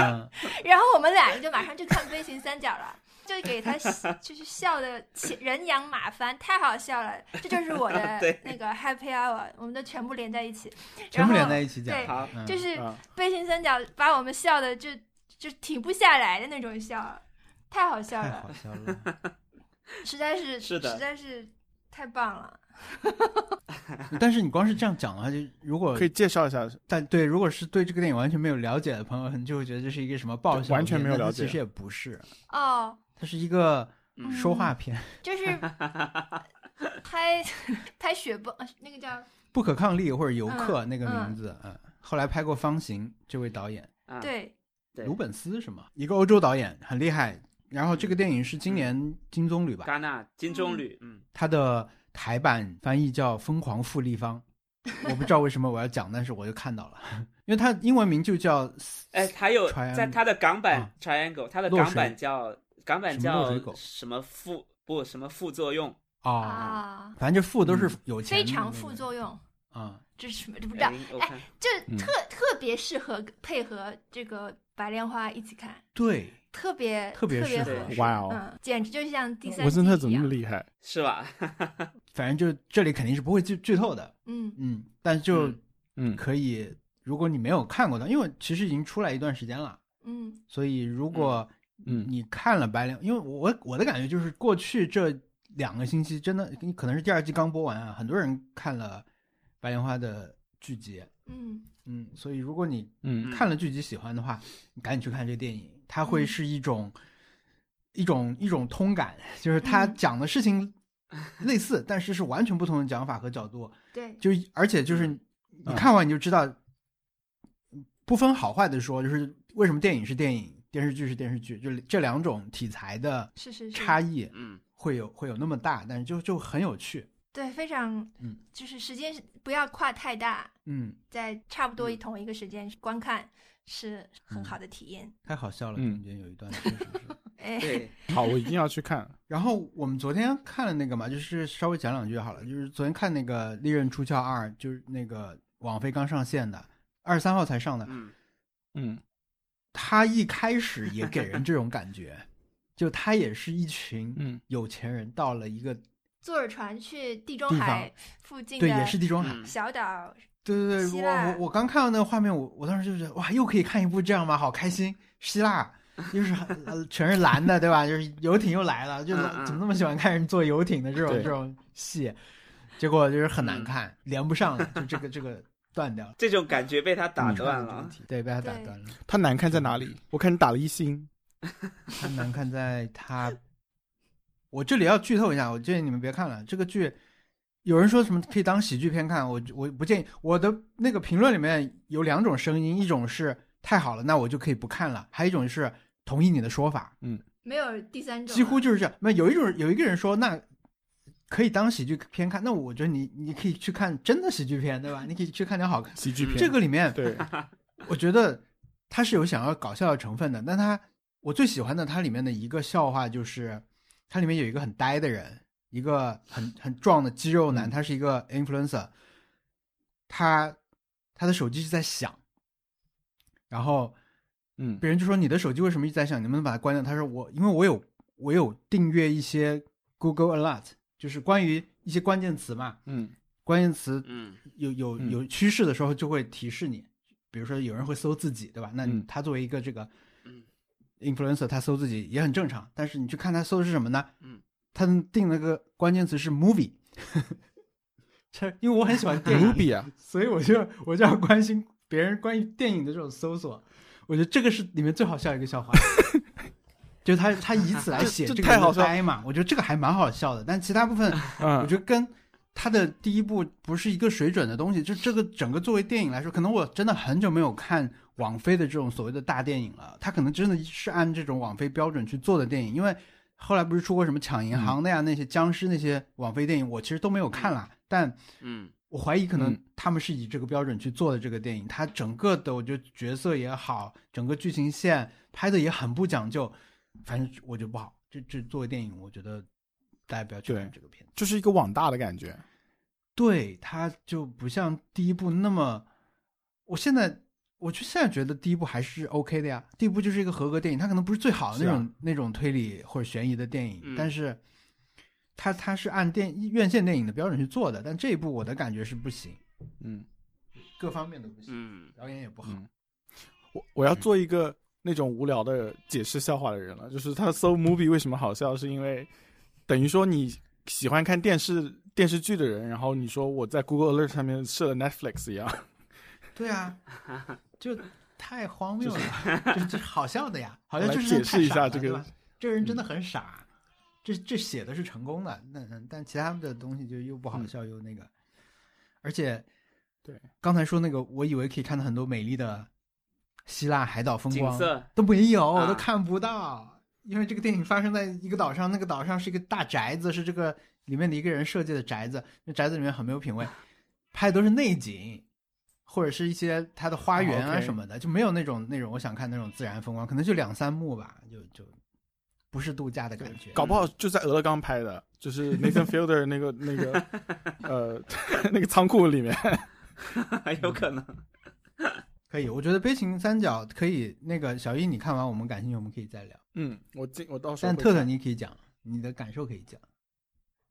然后我们俩人就马上去看悲情三角了，就给他就是笑的人仰马翻，太好笑了。这就是我的 那个 Happy Hour，我们都全部连在一起，全部连然后在一起讲。对就是啊，悲情三角把我们笑的就就停不下来的那种笑，太好笑了太好，笑了。实在是是的实在是太棒了。但是你光是这样讲的话，就如果可以介绍一下，但对，如果是对这个电影完全没有了解的朋友，可能就会觉得这是一个什么爆笑，完全没有了解其实也不是，哦，它是一个嗯。说话片，就是 拍拍雪崩，呃那个叫不可抗力或者游客嗯那个名字，嗯，后来拍过《方形》，这位导演啊，对，对。鲁本斯是吗？一个欧洲导演，很厉害。然后这个电影是今年金棕榈吧？戛纳金棕榈，嗯，它的台版翻译叫《疯狂富立方》，我不知道为什么我要讲，但是我就看到了，因为它英文名就叫哎，还有在它的港版啊 Triangle，它的港版叫港版什么落叫什么副不什么副作用，啊，啊，反正这副都是嗯有钱的非常副作用，啊，这是什么？这不知道哎，这嗯特特别适合配合这个白莲花一起看，对，特别特别适合。哇哦嗯，简直就像第三文森特怎么。那么厉害？是吧？反正就这里肯定是不会剧剧透的，嗯嗯，但就嗯嗯，可以，如果你没有看过的，因为其实已经出来一段时间了，嗯所以如果嗯。你看了白莲，因为我我的感觉就是过去这两个星期真的你可能是第二季刚播完啊，很多人看了白莲花的剧集，嗯。嗯，所以如果你嗯。看了剧集喜欢的话，你赶紧去看这个电影，它会嗯。是一种、一种一种通感，就是它嗯。讲的事情类似，但是是完全不同的讲法和角度，对，就而且就是嗯你看完你就知道，不分好坏的说，就是为什么电影是电影，电视剧是电视剧，就这两种题材的是是是，差异嗯，会有会有那么大，但是就就很有趣，对，非常嗯，就是时间是不要跨太大，嗯，在差不多嗯同一个时间观看是很好的体验。太好笑了，嗯中间有一段确实是。哎，对，好，我一定要去看。然后我们昨天看了那个嘛，就是稍微讲两句好了。就是昨天看那个《利刃出鞘二》，就是那个网飞刚上线的，二十三号才上的。嗯嗯他一开始也给人这 种感觉，就他也是一群嗯有钱人到了一个坐着船去地中海附近对，也是地中海。嗯小岛，对对对，我希腊我我刚看到那个画面，我我当时就觉得哇，又可以看一部这样吗？好开心！希腊又是很呃全是蓝的，对吧？就是游艇又来了，就怎么那么喜欢看人坐游艇的这种这种戏，结果就是很难嗯看，连不上了，就这个这个断掉了，这种感觉被他打断了对，被他打断了。他难看在哪里？我看你打了一星。他难看在他，我这里要剧透一下，我建议你们别看了。这个剧有人说什么可以当喜剧片看，我我不建议。我的那个评论里面有两种声音，一种是太好了，那我就可以不看了；还有一种是同意你的说法，嗯没有第三种，几乎就是这样。那有一种有一个人说那。可以当喜剧片看，那我觉得你你可以去看真的喜剧片，对吧？你可以去看点好看。喜剧片，这个里面对，我觉得它是有想要搞笑的成分的，但它我最喜欢的它里面的一个笑话就是，它里面有一个很呆的人，一个很很壮的肌肉男，嗯他是一个 influencer，他他的手机是在响，然后嗯别人就说你的手机为什么一直在响？你能不能把它关掉？他说我因为我有我有订阅一些 Google Alert，就是关于一些关键词嘛，嗯关键词嗯有有嗯有趋势的时候就会提示你，比如说有人会搜自己，对吧？那他作为一个这个嗯 influencer，他搜自己也很正常。但是你去看他搜的是什么呢？嗯，他定了个关键词是 movie，这因为我很喜欢电影，，movie 啊，所以我就我就要关心别人关于电影的这种搜索。我觉得这个是里面最好笑一个笑话，就他他以此来 写这这个人的这太好笑呆嘛，我觉得这个还蛮好笑的。但其他部分我嗯，觉得跟他的第一部不是一个水准的东西。就这个整个作为电影来说，可能我真的很久没有看网飞的这种所谓的大电影了。他可能真的是按这种网飞标准去做的电影，因为后来不是出过什么抢银行的呀，那些僵尸那些网飞电影，我其实都没有看啦。但嗯我怀疑可能嗯他们是以这个标准去做的这个电影，它整个的我觉得角色也好，整个剧情线拍的也很不讲究，反正我觉得不好。这这作为电影，我觉得大家不要去看这个片子。就是一个网大的感觉。对，它就不像第一部那么，我现在我就现在觉得第一部还是 OK 的呀，第一部就是一个合格电影，它可能不是最好的那种、那种推理或者悬疑的电影，嗯但是它它是按电院线电影的标准去做的，但这一部我的感觉是不行，嗯各方面都不行，嗯，表演也不好。嗯，我我要做一个那种无聊的解释笑话的人了，就是他搜 movie 为什么好笑，是因为等于说你喜欢看电视电视剧的人，然后你说我在 Google Alert 上面设了 Netflix 一样。对啊，就太荒谬了，这这好笑的呀，好像就是解释一下这个这人真的很傻，这这写的是成功的，那嗯但其他的东西就又不好笑又那个，而且对。刚才说那个，我以为可以看到很多美丽的希腊海岛风光，色都没有，啊都看不到，因为这个电影发生在一个岛上，那个岛上是一个大宅子，是这个里面的一个人设计的宅子，那宅子里面很没有品位，拍的都是内景。或者是一些它的花园啊什么的，就没有那种那种我想看那种自然风光，可能就两三幕吧，就就不是度假的感觉。搞不好就在俄勒冈拍的，就是 Nathan Fielder 那个那个 呃 那个仓库里面。有可能。可以，我觉得悲情三角可以。那个小一，你看完我们感兴趣，我们可以再聊。嗯，我今我到时候但特特你可以讲你的感受，可以讲。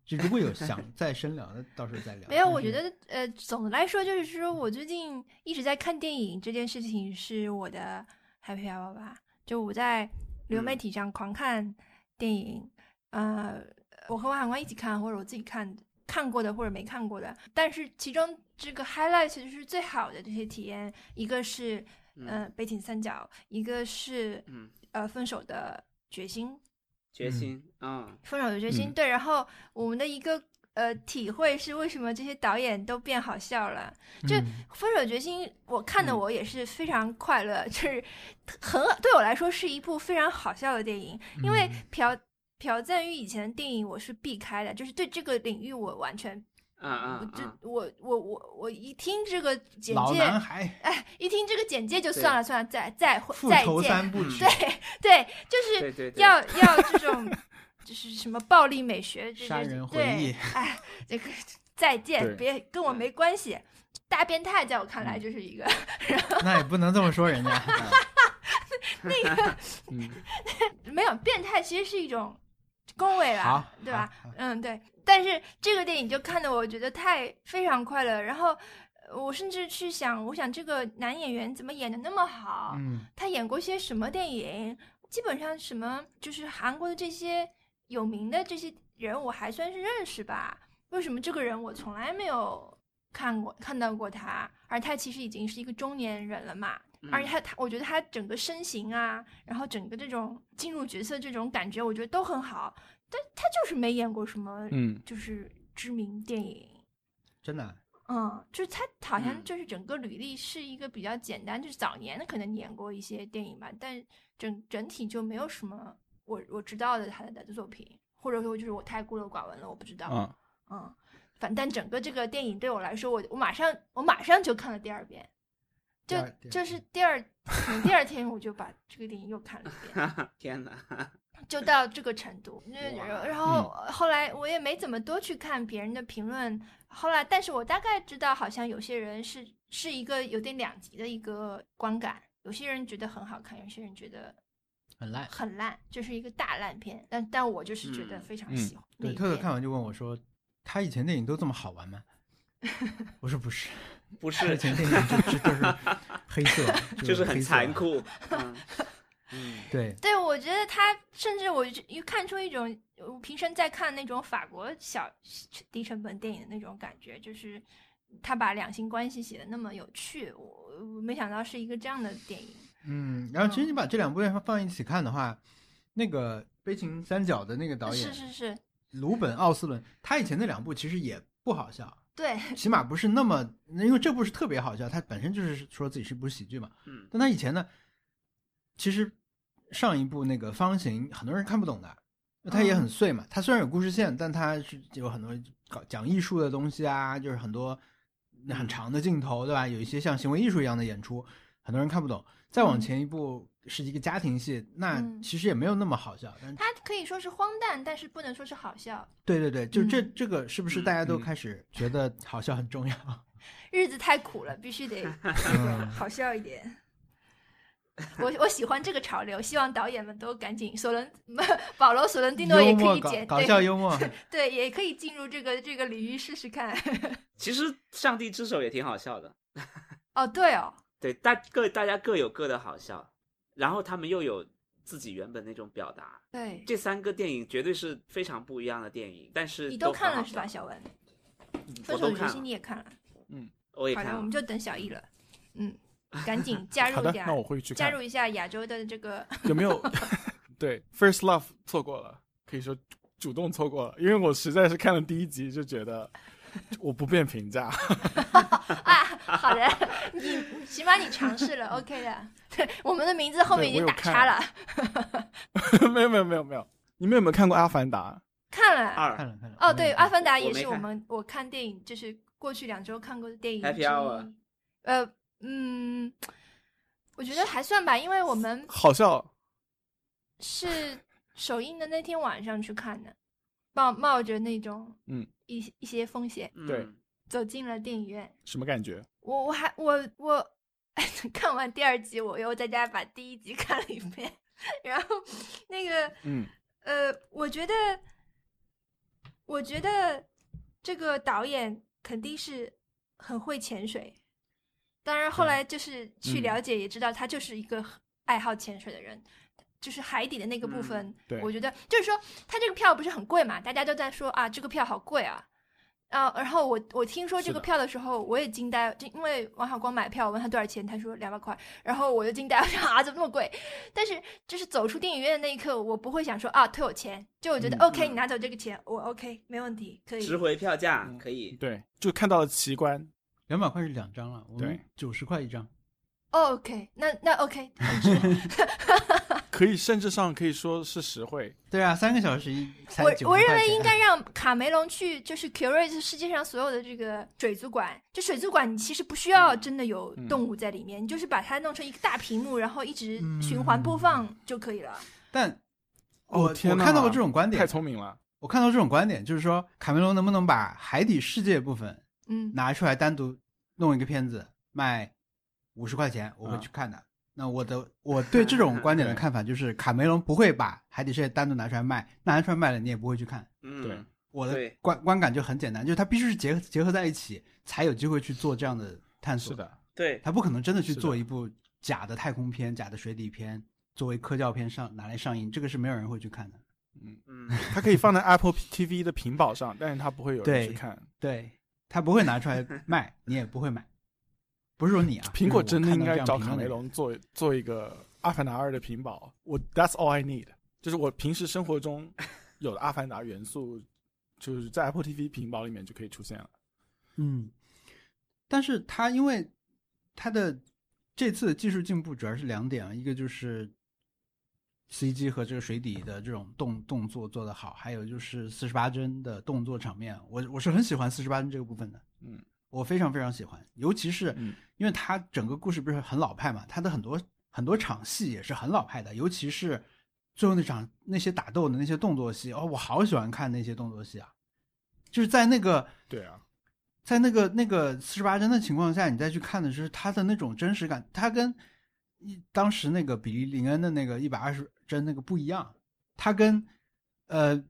就如果有想 再深聊的，到时候再聊。没有，我觉得呃，总的来说就是说我最近一直在看电影这件事情是我的 happy hour 吧。就我在流媒嗯体上狂看电影，呃，我和王海关一起看，或者我自己看看过的或者没看过的。但是其中这个 highlight 就是最好的这些体验，一个是嗯。呃悲情三角，一个是嗯，呃分手的决心，决心，嗯分手的决心，嗯。对。然后我们的一个呃体会是，为什么这些导演都变好笑了？就嗯。分手决心，我看的嗯。我也是非常快乐，就是很对我来说是一部非常好笑的电影。因为。嗯朴朴赞郁以前的电影我是避开的，就是对这个领域我完全，嗯我这嗯嗯，我我我我一听这个简介，男孩。哎，一听这个简介就算了算了，再再会复仇再见，三部曲，对 对，就是对对对，要要这种就是什么暴力美学，这这杀人忆。哎，这个再见，别跟我没关系。大变态在我看来就是一个，那也不能这么说人家。那个，没有变态，其实是一种恭维啦，，对吧？嗯，对。但是这个电影就看得我觉得太非常快乐，然后呃我甚至去想，我想这个男演员怎么演的那么好？嗯他演过些什么电影？基本上什么就是韩国的这些有名的这些人，我还算是认识吧。为什么这个人我从来没有看过看到过他？而他其实已经是一个中年人了嘛，嗯而且他他，我觉得他整个身形啊，然后整个这种进入角色这种感觉，我觉得都很好。但他就是没演过什么，嗯就是知名电影。真的啊，嗯，就是他好像嗯就是整个履历是一个比较简单，就是早年可能演过一些电影吧，但整整体就没有什么我我知道的他的作品，或者说就是我太孤陋寡闻了，我不知道。嗯，嗯，反但整个这个电影对我来说，我我马上我马上就看了第二遍，就就是第二第二天我就把这个电影又看了一遍。天哪，就到这个程度。那哇然后后来我也没怎么多去看别人的评论，后来但是我大概知道，好像有些人是是一个有点两极的一个观感，有些人觉得很好看，有些人觉得很烂。很烂，就是一个大烂片。但但我就是觉得非常喜欢那对，特特看完就问我说：“他以前电影都这么好玩吗？” 我说：“不是，不是，前电影就就就是黑色，就是很残。酷，嗯嗯对，对，我觉得他甚至我就又看出一种，我平时在看那种法国小低成本电影的那种感觉，就是他把两性关系写的那么有趣，我我没想到是一个这样的电影。嗯，然后其实你把这两部片放一起看的话，那个《悲情三角》的那个导演是是是，鲁本奥斯伦，他以前那两部其实也不好笑，对，起码不是那么，因为这部是特别好笑，他本身就是说自己是部喜剧嘛。嗯但他以前呢，其实上一部那个《方形》很多人看不懂的，他也很碎嘛。他虽然有故事线，但他是有很多搞讲艺术的东西啊，就是很多很长的镜头，对吧？有一些像行为艺术一样的演出，很多人看不懂。再往嗯前一步是一个家庭戏，那嗯其实也没有那么好笑。但它可以说是荒诞，但是不能说是好笑。对对对，就这嗯这个是不是大家都开始觉得好笑很重要？日子太苦了，必须得这个好笑一点。我我喜欢这个潮流，希望导演们都赶紧，索伦 保罗索伦蒂诺也可以剪，搞搞笑幽默，对，也可以进入这个这个领域试试看。其实《上帝之手》也挺好笑的，哦，对哦，对，大各大家各有各的好笑，然后他们又有自己原本那种表达。对，这三个电影绝对是非常不一样的电影，但是你都都看了是吧？小文？我分手的决心你也看了，嗯，我也看了我们。就等小易了。嗯，赶紧加，入一点那，我会去看。加入一下亚洲的这个。有没有？对，First Love 错过了，可以说主动错过了，因为我实在是看了第一集就觉得 我不便评价。啊，好的，你你起码你尝试了，OK 的。对，我们的名字后面已经打叉了，没有没有没有没有，你们有没有看过《阿凡达看了。二看了看了。哦，对，《阿凡达》也是我们我看电影，就是过去两周看过的电影 Happy 之一 Hour 呃，嗯，我觉得还算吧，因为我们》？好笑，是首映的那天晚上去看的，冒冒着那种嗯一一些风险对嗯走进了电影院。什么感觉？我我还我我 看完第二集，我又在家把第一集看了一遍，然后那个嗯呃，我觉得我觉得这个导演肯定是很会潜水，当然后来就是去嗯了解也知道他就是一个很爱好潜水的人。就是海底的那个部分，对我觉得就是说，他这个票不是很贵嘛，大家都在说啊，这个票好贵啊，啊，然后我我听说这个票的时候，我也惊呆了，就因为王小光买票，我问他多少钱，他说两百块，然后我就惊呆了，我说啊，怎么那么贵？但是就是走出电影院的那一刻，我不会想说啊，退我钱，就我觉得、嗯 OK，嗯你拿走这个钱，我 OK，没问题，可以。值回票价嗯可以。对，就看到了奇观。两百块是两张了，我们对九十块一张。哦 OK，那那 OK，可以，甚至上可以说是实惠。对啊，三个小时一才我我认为应该让卡梅隆去，就是 curate 世界上所有的这个水族馆。就水族馆，你其实不需要真的有嗯动物在里面，你就是把它弄成一个大屏幕，然后一直嗯循环播放就可以了。但哦我天我看到过这种观点太，聪明了。我看到这种观点，就是说卡梅隆能不能把海底世界部分嗯，拿出来单独弄一个片子卖五十块钱，我会啊去看的。那我的我对这种观点的看法就是，卡梅隆不会把海底世界单独拿出来卖，拿出来卖了你也不会去看。嗯，对我的观观感就很简单，就是它必须是结合结合在一起，才有机会去做这样的探索。是，的，对，他不可能真的去做一部假的太空片、假的水底片作为科教片上拿来上映，这个是没有人会去看的。嗯，嗯，它可以放在 Apple TV 的屏保上，但是它不会有人去看。对他不会拿出来卖，你也不会买。不是说你啊，苹果真的应该找卡梅隆做做一个《阿凡达二》的屏保。我 That's all I need，就是我平时生活中 有的阿凡达元素，就是在 Apple TV 屏保里面就可以出现了。嗯，但是它因为它的这次的技术进步主要是两点啊，一个就是 CG 和这个水底的这种动动作做得好，还有就是四十八帧的动作场面，我我是很喜欢四十八帧这个部分的，嗯，我非常非常喜欢，尤其是嗯因为他整个故事不是很老派嘛，他的很多很多场戏也是很老派的，尤其是最后那场那些打斗的那些动作戏，哦，我好喜欢看那些动作戏啊，就是在那个对啊，在那个那个四十八帧的情况下，你再去看的是他的那种真实感，他跟一当时那个比利林恩的那个一百二十帧那个不一样，他跟呃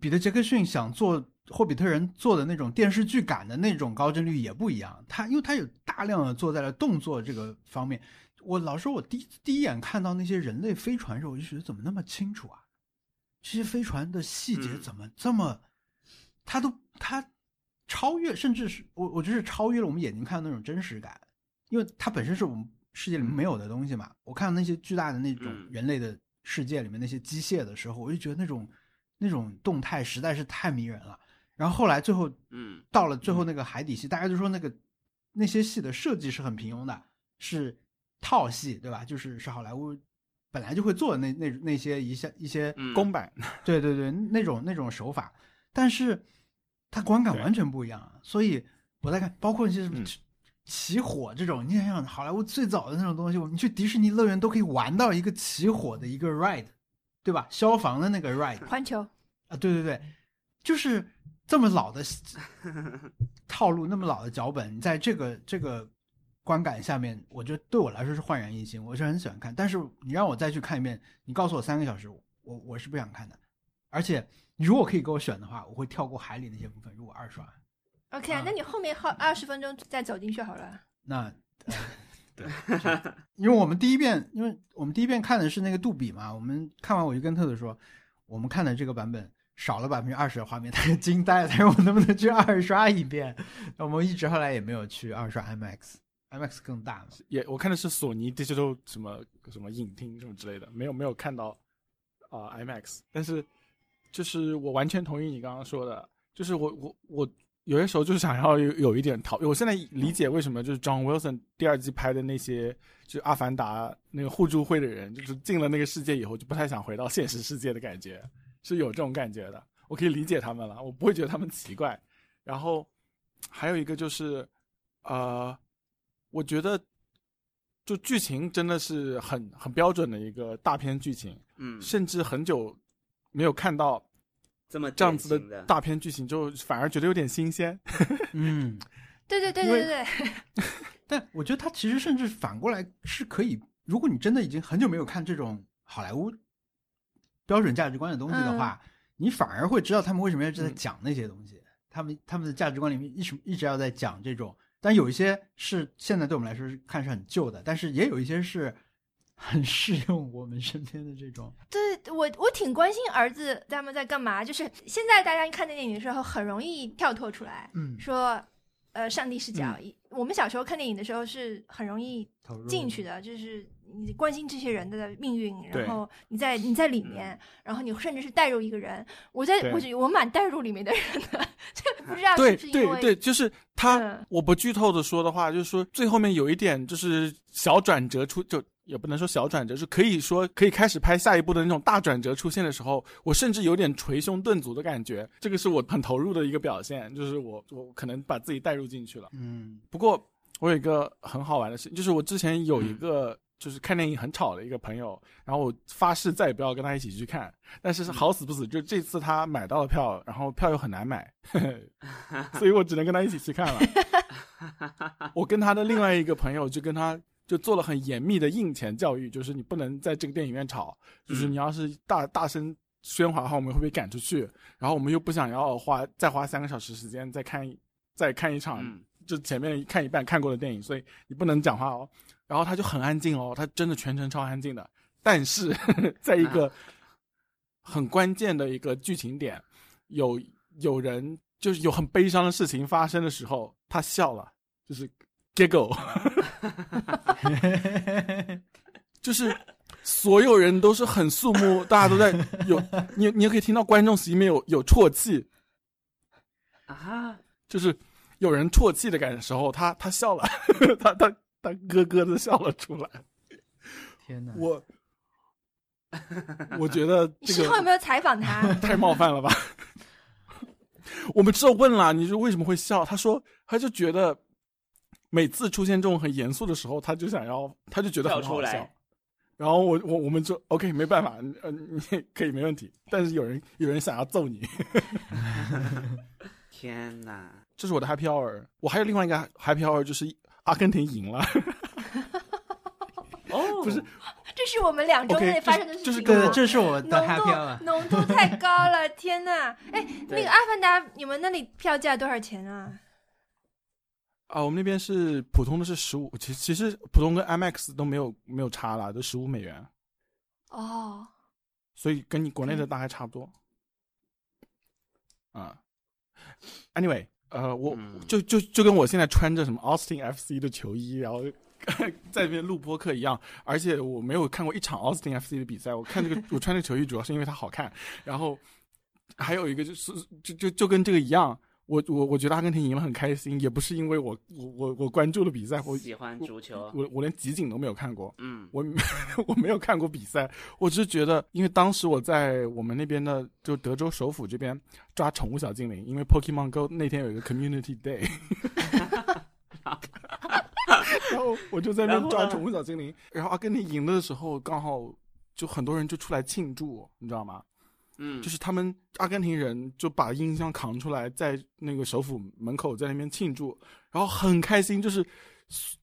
彼得杰克逊想做霍比特人做的那种电视剧感的那种高帧率也不一样。它因为它有大量的做在了动作这个方面，我老说我第第一眼看到那些人类飞船的时候，我就觉得怎么那么清楚啊？这些飞船的细节嗯怎么这么，它都它超越，甚至是我我觉得超越了我们眼睛看到那种真实感，因为它本身是我们世界里面没有的东西嘛。我看到那些巨大的那种嗯人类的世界里面那些机械的时候，我就觉得那种那种动态实在是太迷人了。然后后来最后嗯到了最后那个海底戏，大家就说那个那些戏的设计是很平庸的，是套戏，对吧？就是是好莱坞本来就会做的那那那些一些一些嗯，公版，对对对，那种那种手法，但是它观感完全不一样啊。所以我在看，包括一些什么嗯。起火这种，你想想好莱坞最早的那种东西，你去迪士尼乐园都可以玩到一个起火的一个 ride，对吧？消防的那个 ride 环球，啊，对对对，就是这么老的套路，那么老的脚本，在这个这个观感下面，我觉得对我来说是焕然一新，我是很喜欢看。但是你让我再去看一遍，你告诉我三个小时，我我是不想看的。而且你如果可以给我选的话，我会跳过海里那些部分，如果二刷。OK 啊那你后面耗二十分钟再走进去好了。那，呃、对，因为我们第一遍，因为我们第一遍看的是那个杜比嘛，我们看完我就跟特特说，我们看的这个版本少了百分之二十的画面，他就惊呆了，他说我能不能去二刷一遍？我们一直后来也没有去二刷 IMAX，IMAX 更大嘛。也我看的是索尼 Digital 什么什么影厅什么之类的，没有没有看到啊、IMAX，但是就是我完全同意你刚刚说的，就是我我我有些时候就是想要有有一点逃，我现在理解为什么就是 John Wilson 第二季拍的那些就是《阿凡达》那个互助会的人，就是进了那个世界以后就不太想回到现实世界的感觉，是有这种感觉的。我可以理解他们了，我不会觉得他们奇怪。然后还有一个就是，呃，我觉得就剧情真的是很很标准的一个大片剧情，嗯，甚至很久没有看到这么这样子的大片剧情，就反而觉得有点新鲜。嗯，对对对对对对，但我觉得他其实甚至反过来是可以，如果你真的已经很久没有看这种好莱坞标准价值观的东西的话，你反而会知道他们为什么要一直在嗯讲那些东西。他们他们的价值观里面一直一直要在讲这种，但有一些是现在对我们来说是看是很旧的，但是也有一些是很适用我们身边的这种。对我我挺关心儿子他们在干嘛。就是现在大家看电影的时候，很容易跳脱出来，嗯，说呃上帝视角。我们小时候看电影的时候是很容易进去的，就是你关心这些人的命运，然后你在你在里面，然后你甚至是带入一个人。我在我觉得我蛮带入里面的人的，这不知道是对不是因为对对，就是他，嗯我不剧透的说的话，就是说最后面有一点就是小转折出，就也不能说小转折，是可以说可以开始拍下一部的那种大转折出现的时候，我甚至有点捶胸顿足的感觉，这个是我很投入的一个表现，就是我我可能把自己带入进去了。嗯不过我有一个很好玩的事情，就是我之前有嗯一个就是看电影很吵的一个朋友，然后我发誓再也不要跟他一起去看，但是是好死不死，就这次他买到了票，然后票又很难买，所以我只能跟他一起去看了。我跟他的另外一个朋友就跟他就做了很严密的印前教育，就是你不能在这个电影院吵，就是你要是大大声喧哗的话，我们会被赶出去。然后我们又不想要花再花三个小时时间再看再看一场嗯就前面看一半看过的电影，所以你不能讲话哦。然后他就很安静哦，他真的全程超安静的。但是 在一个很关键的一个剧情点，有有人就是有很悲伤的事情发生的时候，他笑了，就是 giggle，就是所有人都是很肃穆，大家都在有你你也可以听到观众席里面有有啜泣，啊，就是有人啜泣的感觉时候，他他笑了，他他他咯咯的笑了出来。天哪！我我觉得你这个事后有没有采访他？太冒犯了吧？我们之后问了，你说为什么会笑？他说他就觉得每次出现这种很严肃的时候，他就想要，他就觉得很好笑来。然后我我我们就 OK 没办法，呃你 可以没问题。但是有人有人想要揍你，天哪！这是我的 Happy Hour。我还有另外一个 Happy Hour，就是阿根廷赢了。哦，不是这是我们两周内发生的事情这是我的浓 happy hour 度。浓度太高了，天呐！哎，那个《阿凡达》，你们那里票价多少钱啊？啊，我们那边是普通的是十五，其其实普通跟 IMAX 都没有没有差啦，都十五美元，哦，所以跟你国内的大概差不多。啊，anyway，呃，我、嗯就就就跟我现在穿着什么 Austin FC 的球衣，然后 在那边录播客一样，而且我没有看过一场 Austin FC 的比赛，我看这个我穿这个球衣主要是因为它好看，然后还有一个就是就就就跟这个一样。我我我觉得阿根廷赢了很开心，也不是因为我我我我关注了比赛，我喜欢足球，我我连集锦都没有看过，嗯我我没有看过比赛，我只是觉得，因为当时我在我们那边的就德州首府这边抓宠物小精灵，因为 Pokemon Go 那天有一个 Community Day，然后我就在那边抓宠物小精灵，然后阿根廷赢了的时候，刚好就很多人就出来庆祝，你知道吗？嗯，就是他们阿根廷人就把音箱扛出来，在那个首府门口在那边庆祝，然后很开心，就是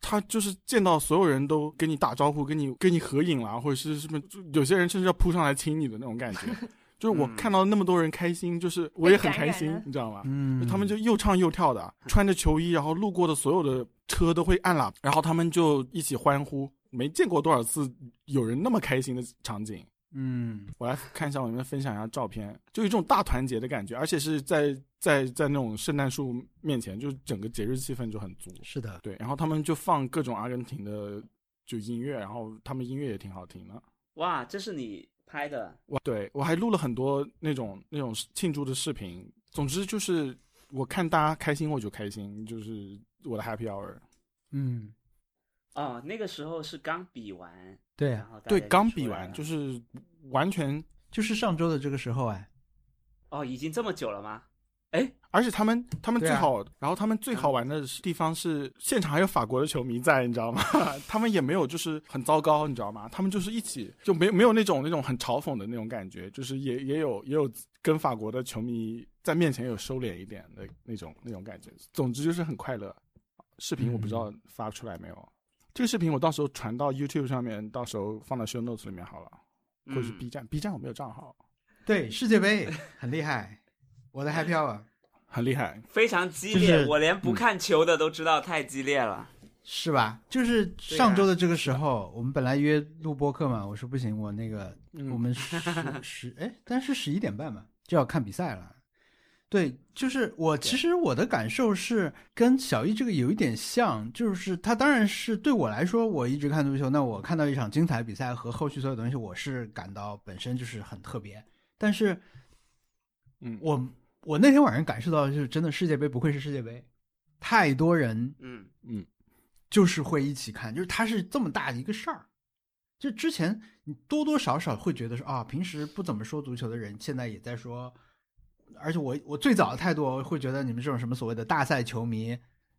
他就是见到所有人都跟你打招呼，跟你跟你合影啦，或者是什么，就有些人甚至要扑上来亲你的那种感觉。就是我嗯看到那么多人开心，就是我也很开心你知道吗？嗯，他们就又唱又跳的，穿着球衣，然后路过的所有的车都会按喇叭，然后他们就一起欢呼。没见过多少次有人那么开心的场景。嗯我来看一下，我们分享一下照片，就有一种大团结的感觉，而且是在在在那种圣诞树面前，就整个节日气氛就很足。是的，对，然后他们就放各种阿根廷的就音乐，然后他们音乐也挺好听的。哇，这是你拍的，哇对我还录了很多那种那种庆祝的视频。总之就是我看大家开心我就开心，就是我的 happy hour。嗯哦，那个时候是刚比完，对啊，对，刚比完就是完全，就是上周的这个时候哎，哦，已经这么久了吗？哎，而且他们他们最好，然后他们最好玩的地方是现场还有法国的球迷在，你知道吗？他们也没有就是很糟糕，你知道吗？他们就是一起就没有没有那种那种很嘲讽的那种感觉，就是也也有也有跟法国的球迷在面前有收敛一点的那种那种感觉。总之就是很快乐。视频我不知道发出来没有，这个视频我到时候传到 YouTube 上面，到时候放到 Show Notes 里面好了，或者是嗯 B 站、b 站我没有账号，对世界杯很厉害，我的 happy hour 很厉害。非常激烈，就是我连不嗯看球的都知道太激烈了。是吧？就是上周的这个时候，我们本来约录播课嘛，我说不行，我那个嗯我们 十十哎，但是十一点半嘛就要看比赛了。对，就是我其实我的感受是跟小易这个有一点像，就是他当然是对我来说，我一直看足球，那我看到一场精彩比赛和后续所有东西，我是感到本身就是很特别。但是嗯，我我那天晚上感受到，就是真的世界杯不愧是世界杯，太多人嗯嗯就是会一起看，就是它是这么大的一个事儿。就之前你多多少少会觉得说啊，平时不怎么说足球的人，现在也在说。而且我我最早的态度我会觉得你们这种什么所谓的大赛球迷，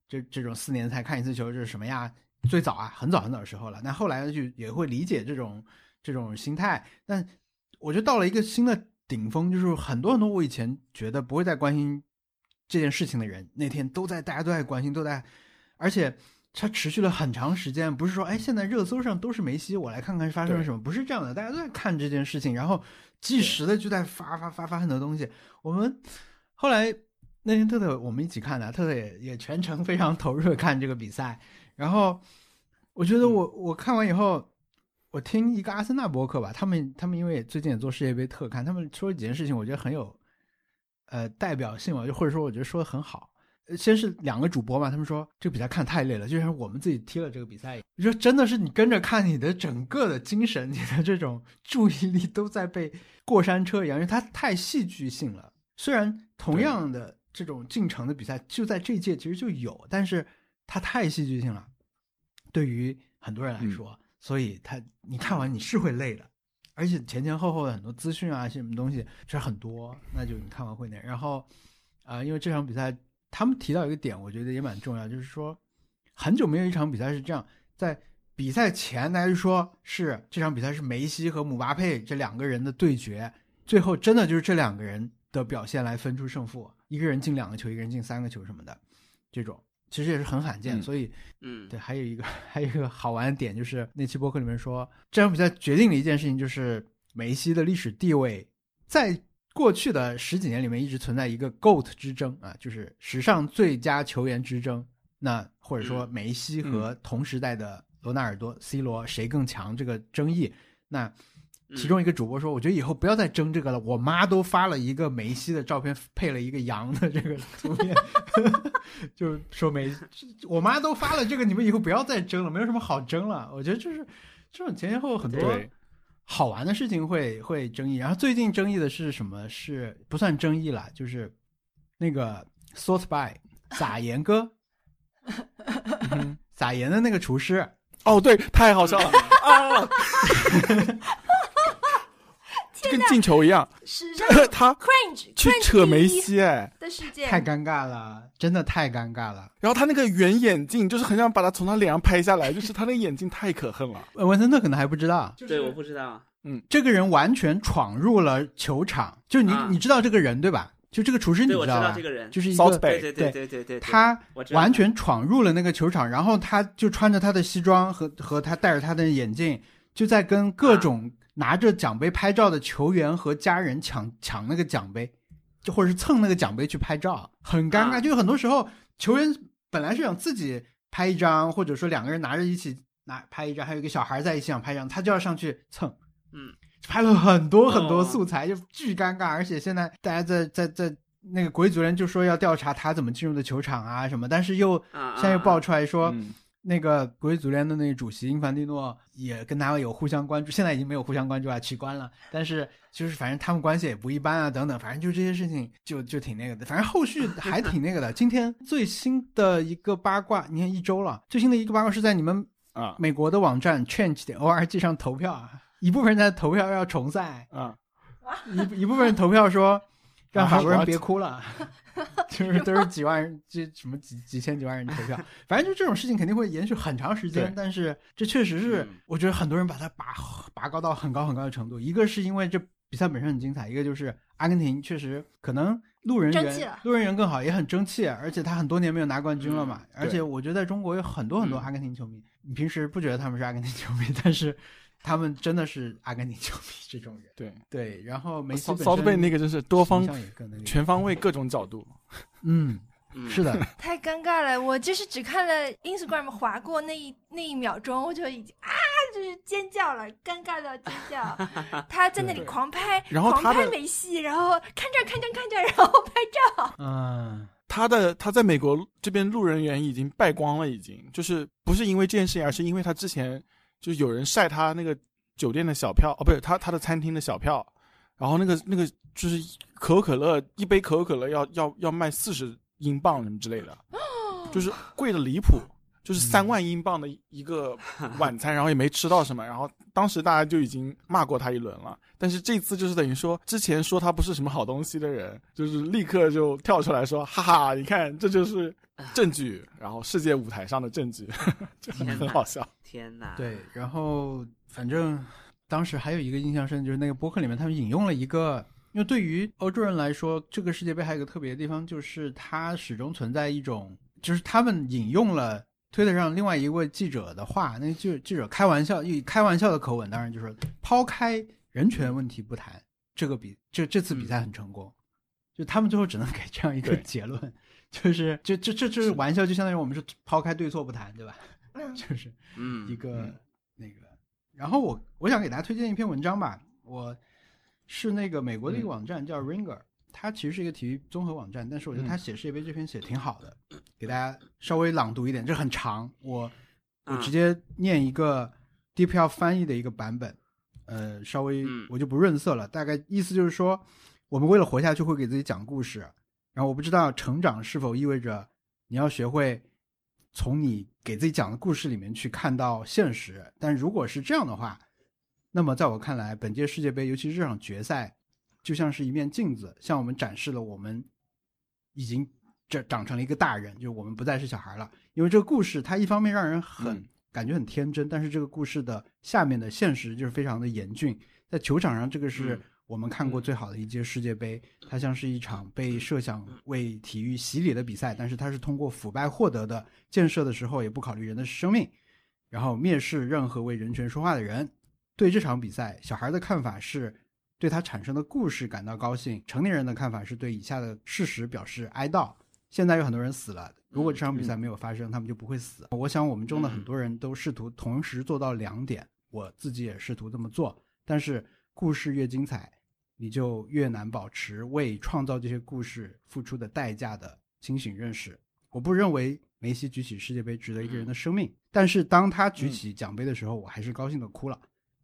这这种四年才看一次球，这是什么呀？最早啊，很早很早的时候了。那后来就也会理解这种这种心态，但我觉得到了一个新的顶峰，就是很多很多我以前觉得不会再关心这件事情的人，那天都在大家都在关心，都在，而且它持续了很长时间，不是说哎现在热搜上都是梅西，我来看看发生了什么，不是这样的，大家都在看这件事情，然后即时的就在发发发发很多东西。我们后来那天特特我们一起看的，特特也也全程非常投入的看这个比赛，然后我觉得我、我看完以后。我听一个阿森纳博客吧，他们他们因为最近也做世界杯特刊，他们说了几件事情，我觉得很有呃代表性嘛，就或者说我觉得说的很好。呃先是两个主播嘛，他们说这个比赛看太累了，就像我们自己踢了这个比赛一样，你说真的是你跟着看，你的整个的精神、你的这种注意力都在被过山车一样，因为它太戏剧性了。虽然同样的这种进程的比赛就在这一届其实就有，但是它太戏剧性了，对于很多人来说，所以他你看完你是会累的。而且前前后后的很多资讯啊，什么东西这很多，那就你看完会那。然后，啊、因为这场比赛他们提到一个点，我觉得也蛮重要，就是说很久没有一场比赛是这样，在比赛前大家就说是这场比赛是梅西和姆巴佩这两个人的对决，最后真的就是这两个人的表现来分出胜负，一个人进两个球，一个人进三个球什么的，这种。其实也是很罕见，嗯。所以嗯，对，还有一个还有一个好玩的点，就是那期播客里面说，这场比赛决定了一件事情，就是梅西的历史地位在过去的十几年里面一直存在一个 GOAT 之争啊，就是史上最佳球员之争。那或者说嗯梅西和同时代的罗纳尔多、C 罗谁更强这个争议，那其中一个主播说：“我觉得以后不要再争这个了。我妈都发了一个梅西的照片，配了一个羊的这个图片，就是说梅，我妈都发了这个，你们以后不要再争了，没有什么好争了。我觉得就是这种前前后后很多对，好玩的事情会会争议。然后最近争议的是什么？是不算争议了，就是那个 Salt by 撒盐哥，嗯撒盐的那个厨师，哦，对，太好笑了啊！跟进球一样，他 cringe 去扯梅西，哎，的事件，太尴尬了，真的太尴尬了。然后他那个圆眼镜，就是很想把他从他脸上拍下来，就是他那个眼镜太可恨了。呃文森特可能还不知道，对，我不知道。嗯这个人完全闯入了球场，就你、啊你知道这个人对吧？就这个厨师你对，我知道吧？道这个人。就是一 Salt 个对对对对对对，他完全闯入了那个球场，然后他就穿着他的西装和和他戴着他的眼镜，就在跟各种拿着奖杯拍照的球员和家人抢抢那个奖杯，就或者是蹭那个奖杯去拍照，很尴尬。啊就很多时候球员本来是想自己拍一张，或者说两个人拿着一起拿拍一张，还有一个小孩在一起想拍一张，他就要上去蹭。嗯，拍了很多很多哦素材，就巨尴尬。而且现在大家在在在那个国际足联就说要调查他怎么进入的球场啊什么，但是又啊，现在又爆啊出来说，嗯那个国际足联的那个主席英凡蒂诺也跟他有互相关注，现在已经没有互相关注啊，取关了。但是就是反正他们关系也不一般啊，等等，反正就这些事情就就挺那个的。反正后续还挺那个的。今天最新的一个八卦，你看一周了，最新的一个八卦是在你们啊美国的网站 change 点 org 上投票啊，一部分人在投票要重赛，啊，一一部分人投票说让法国人别哭了，就是都是几万人，这什么几几千几万人投票，反正就这种事情肯定会延续很长时间。但是这确实是嗯，我觉得很多人把它拔拔高到很高很高的程度。一个是因为这比赛本身很精彩，一个就是阿根廷确实可能路人缘路人缘更好，也很争气，而且他很多年没有拿冠军了嘛。而且我觉得在中国有很多很多嗯阿根廷球迷，你平时不觉得他们是阿根廷球迷，但是他们真的是阿根廷球迷这种人。对，对，然后梅西骚那个就是多方全方位各种角度。嗯，嗯是的，太尴尬了，我就是只看了 Instagram 划过那一那一秒钟，我就已经啊，就是尖叫了，尴尬到尖叫。他在那里狂拍，然后狂拍梅西，然后看这儿看这儿看这儿，然后拍照。嗯，他的他在美国这边路人缘已经败光了，已经就是不是因为这件事情，而是因为他之前就有人晒他那个酒店的小票，哦，不是他他的餐厅的小票，然后那个那个就是可口可乐一杯可口可乐要要要卖四十英镑什么之类的，就是贵的离谱，就是三万英镑的一个晚餐，然后也没吃到什么，然后当时大家就已经骂过他一轮了，但是这次就是等于说之前说他不是什么好东西的人，就是立刻就跳出来说，哈哈，你看这就是证据，然后世界舞台上的证据，就很好笑。天哪，对，然后反正当时还有一个印象深，就是那个播客里面他们引用了一个，因为对于欧洲人来说，这个世界杯还有一个特别的地方，就是它始终存在一种，就是他们引用了推特上另外一位记者的话，那记记者开玩笑，以开玩笑的口吻，当然就是抛开人权问题不谈，这个比这这次比赛很成功，就他们最后只能给这样一个结论。就是，就这这这是玩笑，就相当于我们是抛开对错不谈，对吧？嗯，就是嗯，一个嗯那个。然后我我想给大家推荐一篇文章吧，我是那个美国的一个嗯网站叫 Ringer，、它其实是一个体育综合网站，但是我觉得它嗯。写世界杯这篇写挺好的，给大家稍微朗读一点，这很长，我我嗯。直接念一个 DPL 翻译的一个版本，呃，稍微嗯。我就不润色了，大概意思就是说，我们为了活下去会给自己讲故事，然后我不知道成长是否意味着你要学会从你给自己讲的故事里面去看到现实，但如果是这样的话，那么在我看来，本届世界杯，尤其是这场决赛，就像是一面镜子，向我们展示了我们已经这长成了一个大人，就是我们不再是小孩了。因为这个故事，它一方面让人很、嗯感觉很天真，但是这个故事的下面的现实就是非常的严峻。在球场上，这个是嗯我们看过嗯最好的一届世界杯，它像是一场被设想为体育洗礼的比赛，但是它是通过腐败获得的。建设的时候也不考虑人的生命，然后蔑视任何为人权说话的人。对这场比赛，小孩的看法是对他产生的故事感到高兴，成年人的看法是对以下的事实表示哀悼。现在有很多人死了，如果这场比赛没有发生，他们就不会死。我想我们中的很多人都试图同时做到两点，我自己也试图这么做。但是故事越精彩，你就越难保持为创造这些故事付出的代价的清醒认识。我不认为梅西举起世界杯值得一个人的生命，但是当他举起奖杯的时候，我还是高兴的哭了。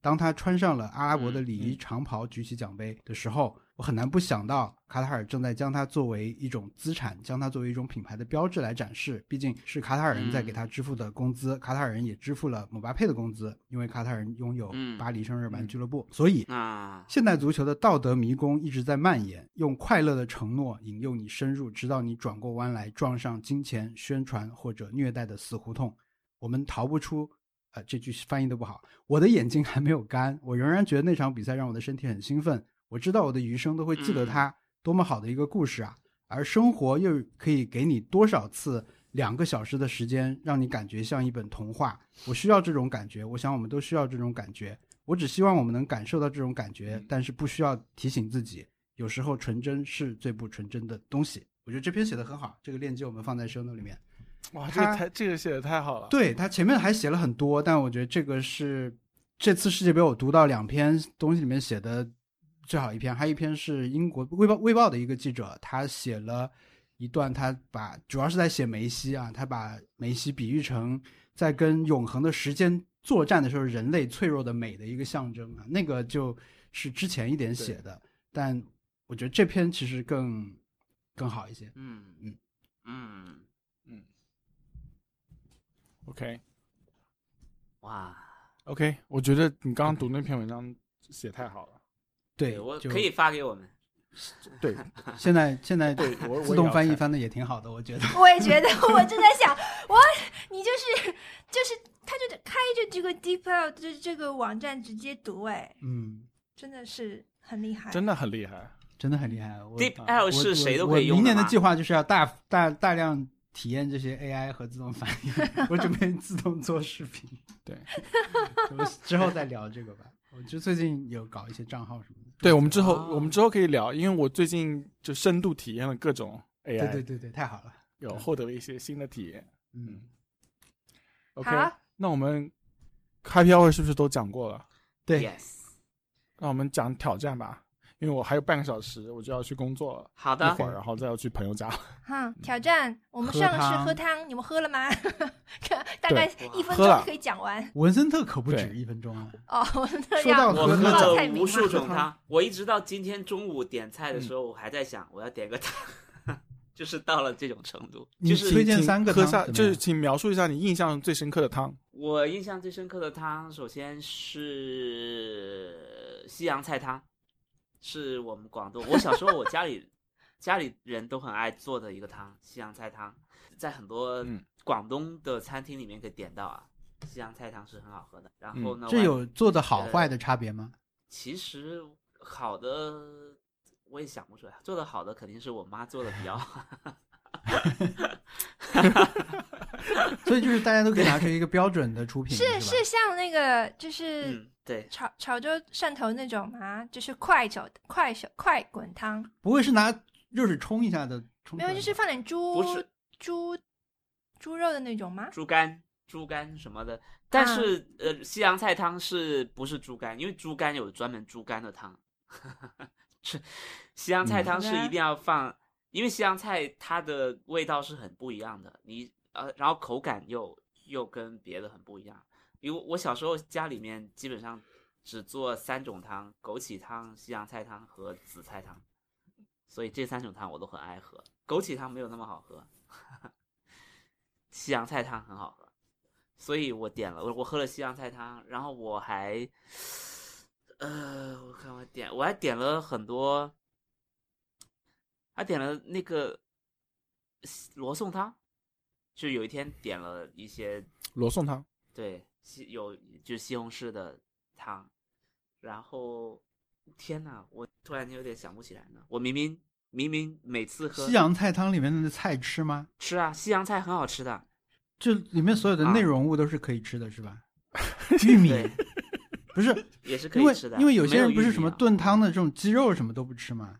当他穿上了阿拉伯的礼仪长袍举起奖杯的时候，我很难不想到卡塔尔正在将它作为一种资产，将它作为一种品牌的标志来展示。毕竟是卡塔尔人在给他支付的工资，卡塔尔人也支付了姆巴佩的工资，因为卡塔尔人拥有嗯巴黎圣日耳曼俱乐部，所以啊，现代足球的道德迷宫一直在蔓延，用快乐的承诺引诱你深入，直到你转过弯来撞上金钱、宣传或者虐待的死胡同。我们逃不出。呃，这句翻译的不好。我的眼睛还没有干，我仍然觉得那场比赛让我的身体很兴奋。我知道我的余生都会记得它，多么好的一个故事啊！而生活又可以给你多少次两个小时的时间，让你感觉像一本童话？我需要这种感觉，我想我们都需要这种感觉。我只希望我们能感受到这种感觉，但是不需要提醒自己，有时候纯真是最不纯真的东西。我觉得这篇写的很好，这个链接我们放在 show note 里面。哇，这他个太这个写的太好了。对他前面还写了很多，但我觉得这个是这次世界杯我读到两篇东西里面写的最好一篇，还有一篇是英国卫报卫报的一个记者，他写了一段，他把主要是在写梅西啊，他把梅西比喻成在跟永恒的时间作战的时候，人类脆弱的美的一个象征啊，那个就是之前一点写的，但我觉得这篇其实更更好一些。嗯嗯嗯，嗯，OK 哇，OK，我觉得你刚刚读那篇文章写太好了。对，我可以发给我们。对，现在现在对我我自动翻译翻的也挺好的，我觉得。我也觉得，我正在想，我，你就是就是，他就开着这个 DeepL 这这个网站直接读，哎，嗯，真的是很厉害。真的很厉害。真的很厉害。我 Deep 啊 L 我是谁都可以用我明年的计划就是要大大大量体验这些 AI 和自动翻译，我准备自动做视频。对，我们之后再聊这个吧。我就最近有搞一些账号什么的。对，我们之后、哦我们之后可以聊，因为我最近就深度体验了各种 AI，对对对对，太好了。有获得了一些新的体验。嗯，OK，那我们开票会是不是都讲过了？对 Yes，那我们讲挑战吧，因为我还有半个小时我就要去工作了，好的一会。儿然后再要去朋友家。哈，挑战，我们喝上是喝汤，你们喝了吗？大概一分钟可以讲完。文森特可不止一分钟啊。哦，那说到要我喝了无数种汤，我一直到今天中午点菜的时候，我还在想我要点个汤，就是到了这种程度。你就是推荐三个喝下，汤就是请描述一下你印象最深刻的汤。我印象最深刻的汤，首先是西洋菜汤，是我们广东。我小时候我家里家里人都很爱做的一个汤，西洋菜汤，在很多嗯广东的餐厅里面可以点到啊。西洋菜汤是很好喝的。然后呢，这有做的好呃坏的差别吗？其实好的我也想不出来，做的好的肯定是我妈做的比较好。所以就是大家都可以拿出一个标准的出品，是是是像那个就是嗯，对，潮潮州汕头那种吗？就是快手快手快滚汤，不会是拿热水冲一下的没有，就是放点猪不是猪猪肉的那种吗？猪肝、猪肝什么的。但是、呃，西洋菜汤是不是猪肝？因为猪肝有专门猪肝的汤。是西洋菜汤是一定要放，因为西洋菜它的味道是很不一样的，你呃，然后口感又又跟别的很不一样。因为我小时候家里面基本上只做三种汤：枸杞汤、西洋菜汤和紫菜汤，所以这三种汤我都很爱喝。枸杞汤没有那么好喝，西洋菜汤很好喝，所以我点了我我喝了西洋菜汤，然后我还，呃，我看我点我还点了很多，还点了那个罗宋汤，就有一天点了一些罗宋汤，对西有就是西红柿的汤，然后天呐，我突然间有点想不起来了，我明明明明每次喝西洋菜汤里面的菜吃吗？吃啊，西洋菜很好吃的，就里面所有的啊内容物都是可以吃的，是吧？玉米，不是也是可以吃的，因为有些人不是什么炖汤的这种鸡肉什么都不吃嘛。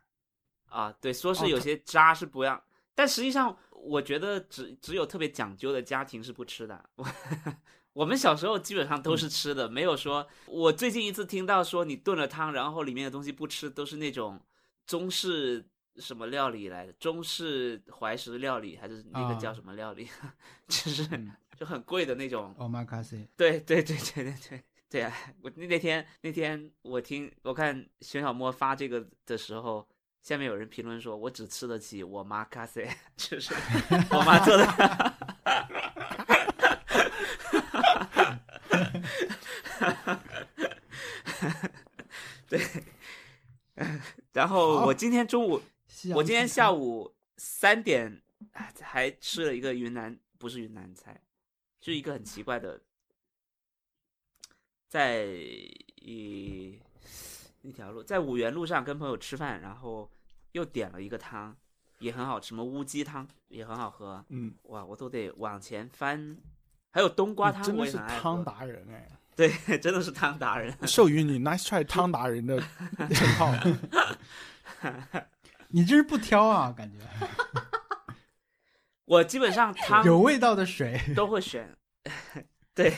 啊，对，说是有些渣是不让，但实际上我觉得只只有特别讲究的家庭是不吃的。我 我们小时候基本上都嗯。是吃的，没有说我最近一次听到说你炖了汤，然后里面的东西不吃，都是那种中式什么料理来的，中式怀石料理还是那个叫啊。什么料理，就是嗯。就很贵的那种。omakase，对对对对对对，对啊，我那那天那天我听我看熊小莫发这个的时候，下面有人评论说，我只吃得起我妈咖啡，就是 我妈做的。对，然后好我今天中午，我今天棋下午三点哎还吃了一个云南，不是云南菜，就是一个很奇怪的，在一那条路，在五原路上跟朋友吃饭，然后又点了一个汤，也很好吃，什么乌鸡汤也很好喝，嗯，哇，我都得往前翻。还有冬瓜汤，真的是。汤达人哎，对，真的是汤达人。授予你 nice try 汤达人的称号。你真是不挑啊，感觉我基本上汤有味道的水。都会选。对。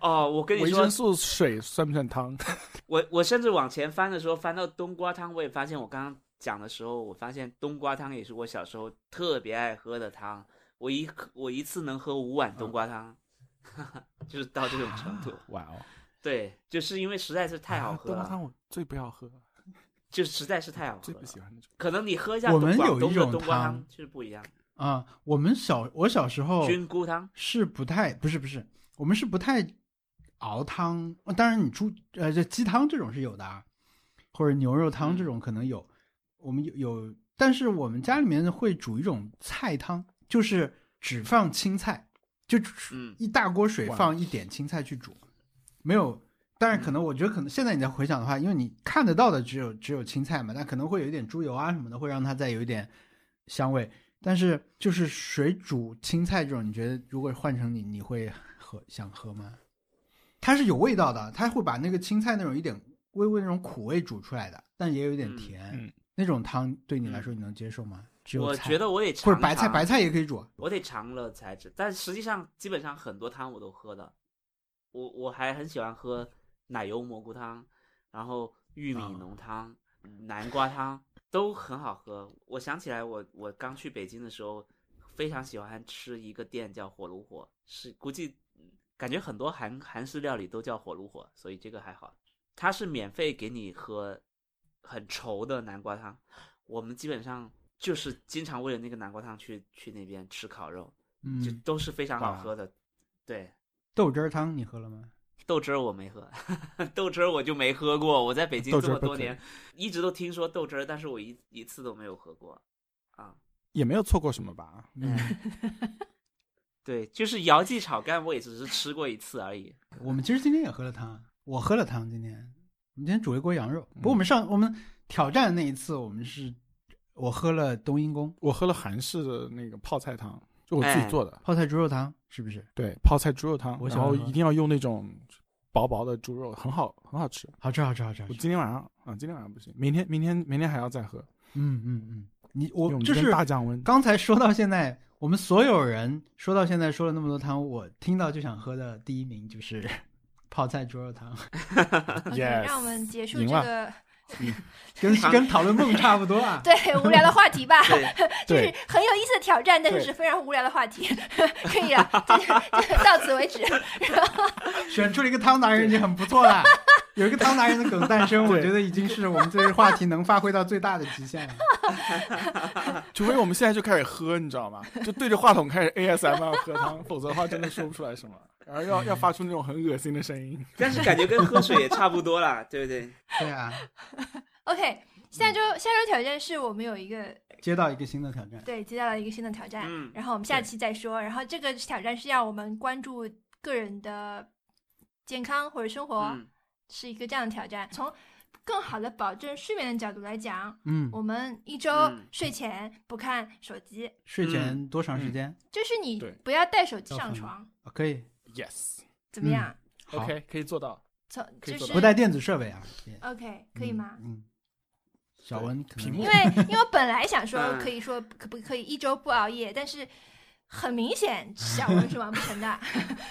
哦，我跟你说维生，素水算不算汤？我我甚至往前翻的时候，翻到冬瓜汤，我也发现我刚刚讲的时候，我发现冬瓜汤也是我小时候特别爱喝的汤。我一我一次能喝五碗冬瓜汤，就是到这种程度。哇哦，对，就是因为实在是太好啊喝了，冬瓜汤我最不要喝，就实在是太好喝最不了。喜欢那种。可能你喝一下我们有一种冬瓜汤汤就是不一样，啊、我们小我小时候菌菇汤。是不太不是不是，我们是不太熬汤。呃当然，你猪呃这鸡汤这种是有的啊，或者牛肉汤这种可能有。我们有有，但是我们家里面会煮一种菜汤，就是只放青菜，就嗯一大锅水放一点青菜去煮，没有。但是，可能我觉得可能现在你在回想的话，因为你看得到的只有只有青菜嘛，但可能会有一点猪油啊什么的，会让它再有一点香味。但是就是水煮青菜这种，你觉得如果换成你，你会喝想喝吗？它是有味道的，它会把那个青菜那种一点微微那种苦味煮出来的，但也有一点嗯甜。嗯那种汤对你来说你能接受吗？只有我觉得我得尝或者白菜，白菜也可以煮。我得尝了才知。但实际上，基本上很多汤我都喝的。我我还很喜欢喝奶油蘑菇汤，然后玉米啊浓汤、南瓜汤都很好喝。我想起来我，我刚去北京的时候，非常喜欢吃一个店叫火炉火，是估计嗯感觉很多韩韩式料理都叫火炉火，所以这个还好。它是免费给你喝很稠的南瓜汤，我们基本上就是经常为了那个南瓜汤去去那边吃烤肉。就嗯，都是非常好喝的。对，豆汁儿汤你喝了吗？豆汁儿我没喝，豆汁儿我就没喝过。我在北京这么多年，一直都听说豆汁儿，但是我一一次都没有喝过。啊，也没有错过什么吧？嗯，对，就是姚记炒肝，我也只是吃过一次而已。我们其实今天也喝了汤，我喝了汤。今天我们今天煮了一锅羊肉。不过我嗯们上我们挑战的那一次，我们是我喝了冬阴功我喝了韩式的那个泡菜汤，就我自己哎做的，泡菜猪肉汤，是不是？对，泡菜猪肉汤，然我喜欢喝后一定要用那种薄薄的猪肉，很好，很好吃。好吃，好吃，好吃，我。今天晚上啊，今天晚上不行，明天明天明天还要再喝，嗯嗯嗯，你我这边我就是大降温。刚才说到现在，我们所有人说到现在说了那么多汤，我听到就想喝的第一名就是 泡菜猪肉汤，OK，Yes，让我们结束这个。跟 跟讨论梦差不多啊 对无聊的话题吧，对，就是很有意思的挑战，但是是非常无聊的话题。可以了，就就到此为止。选出了一个汤达人已经很不错了。有一个汤达人的梗诞生，我觉得已经是我们这个话题能发挥到最大的极限了。除非我们现在就开始喝，你知道吗？就对着话筒开始 ASMR 喝汤，否则的话真的说不出来什么。然后要要发出那种很恶心的声音。但是感觉跟喝水也差不多啦，对不对？对啊，OK，下周下周挑战是我们有一个接到一个新的挑战，对接到了一个新的挑战，嗯然后我们下期再说。然后这个挑战是要我们关注个人的健康或者生活，嗯，是一个这样的挑战。从更好的保证睡眠的角度来讲，嗯，我们一周嗯睡前不看手机，睡前多长时间？就是你不要带手机上床，啊可以，Yes，OK，、怎么样？好 OK，可以做到。从就是不带电子设备啊，OK 可以吗？嗯，小文可能屏幕因为因为我本来想说嗯可以说可不可以一周不熬夜，但是很明显小文是完不成的。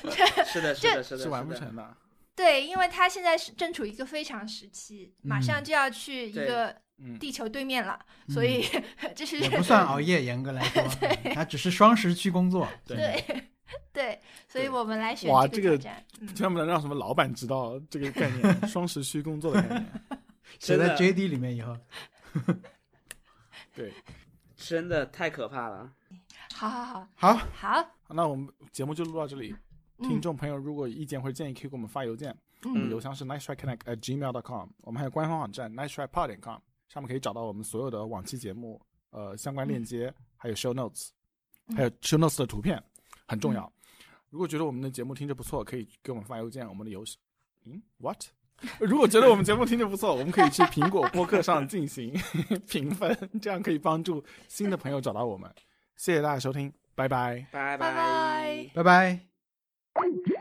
是的，是的，是的，是完不。成的。对，因为他现在是正处于一个非常时期，马上嗯就要去一个嗯，地球对面了，嗯所以 这是也不算熬夜，严格来说，他只是双时区工作。对对 对，所以我们来选哇这个千万不能让什么老板知道这个概念，双时区工作的概念。写在 JD 里面以后，对，真的太可怕了。好好好好，好，那我们节目就录到这里。听嗯众朋友如果有意见或者建议，可以给我们发邮件，我们嗯邮箱是 nice try connect at gmail dot com。我们还有官方网站 nice try pod 点 com，上面可以找到我们所有的往期节目呃相关链接，还有 show notes，嗯还有 show notes 的图片，很重要。如果觉得我们的节目听着不错，可以给我们发邮件，我们的邮嗯 what？如果觉得我们节目听着不错，我们可以去苹果播客上进行 评分，这样可以帮助新的朋友找到我们。谢谢大家收听，拜拜。拜拜拜拜拜。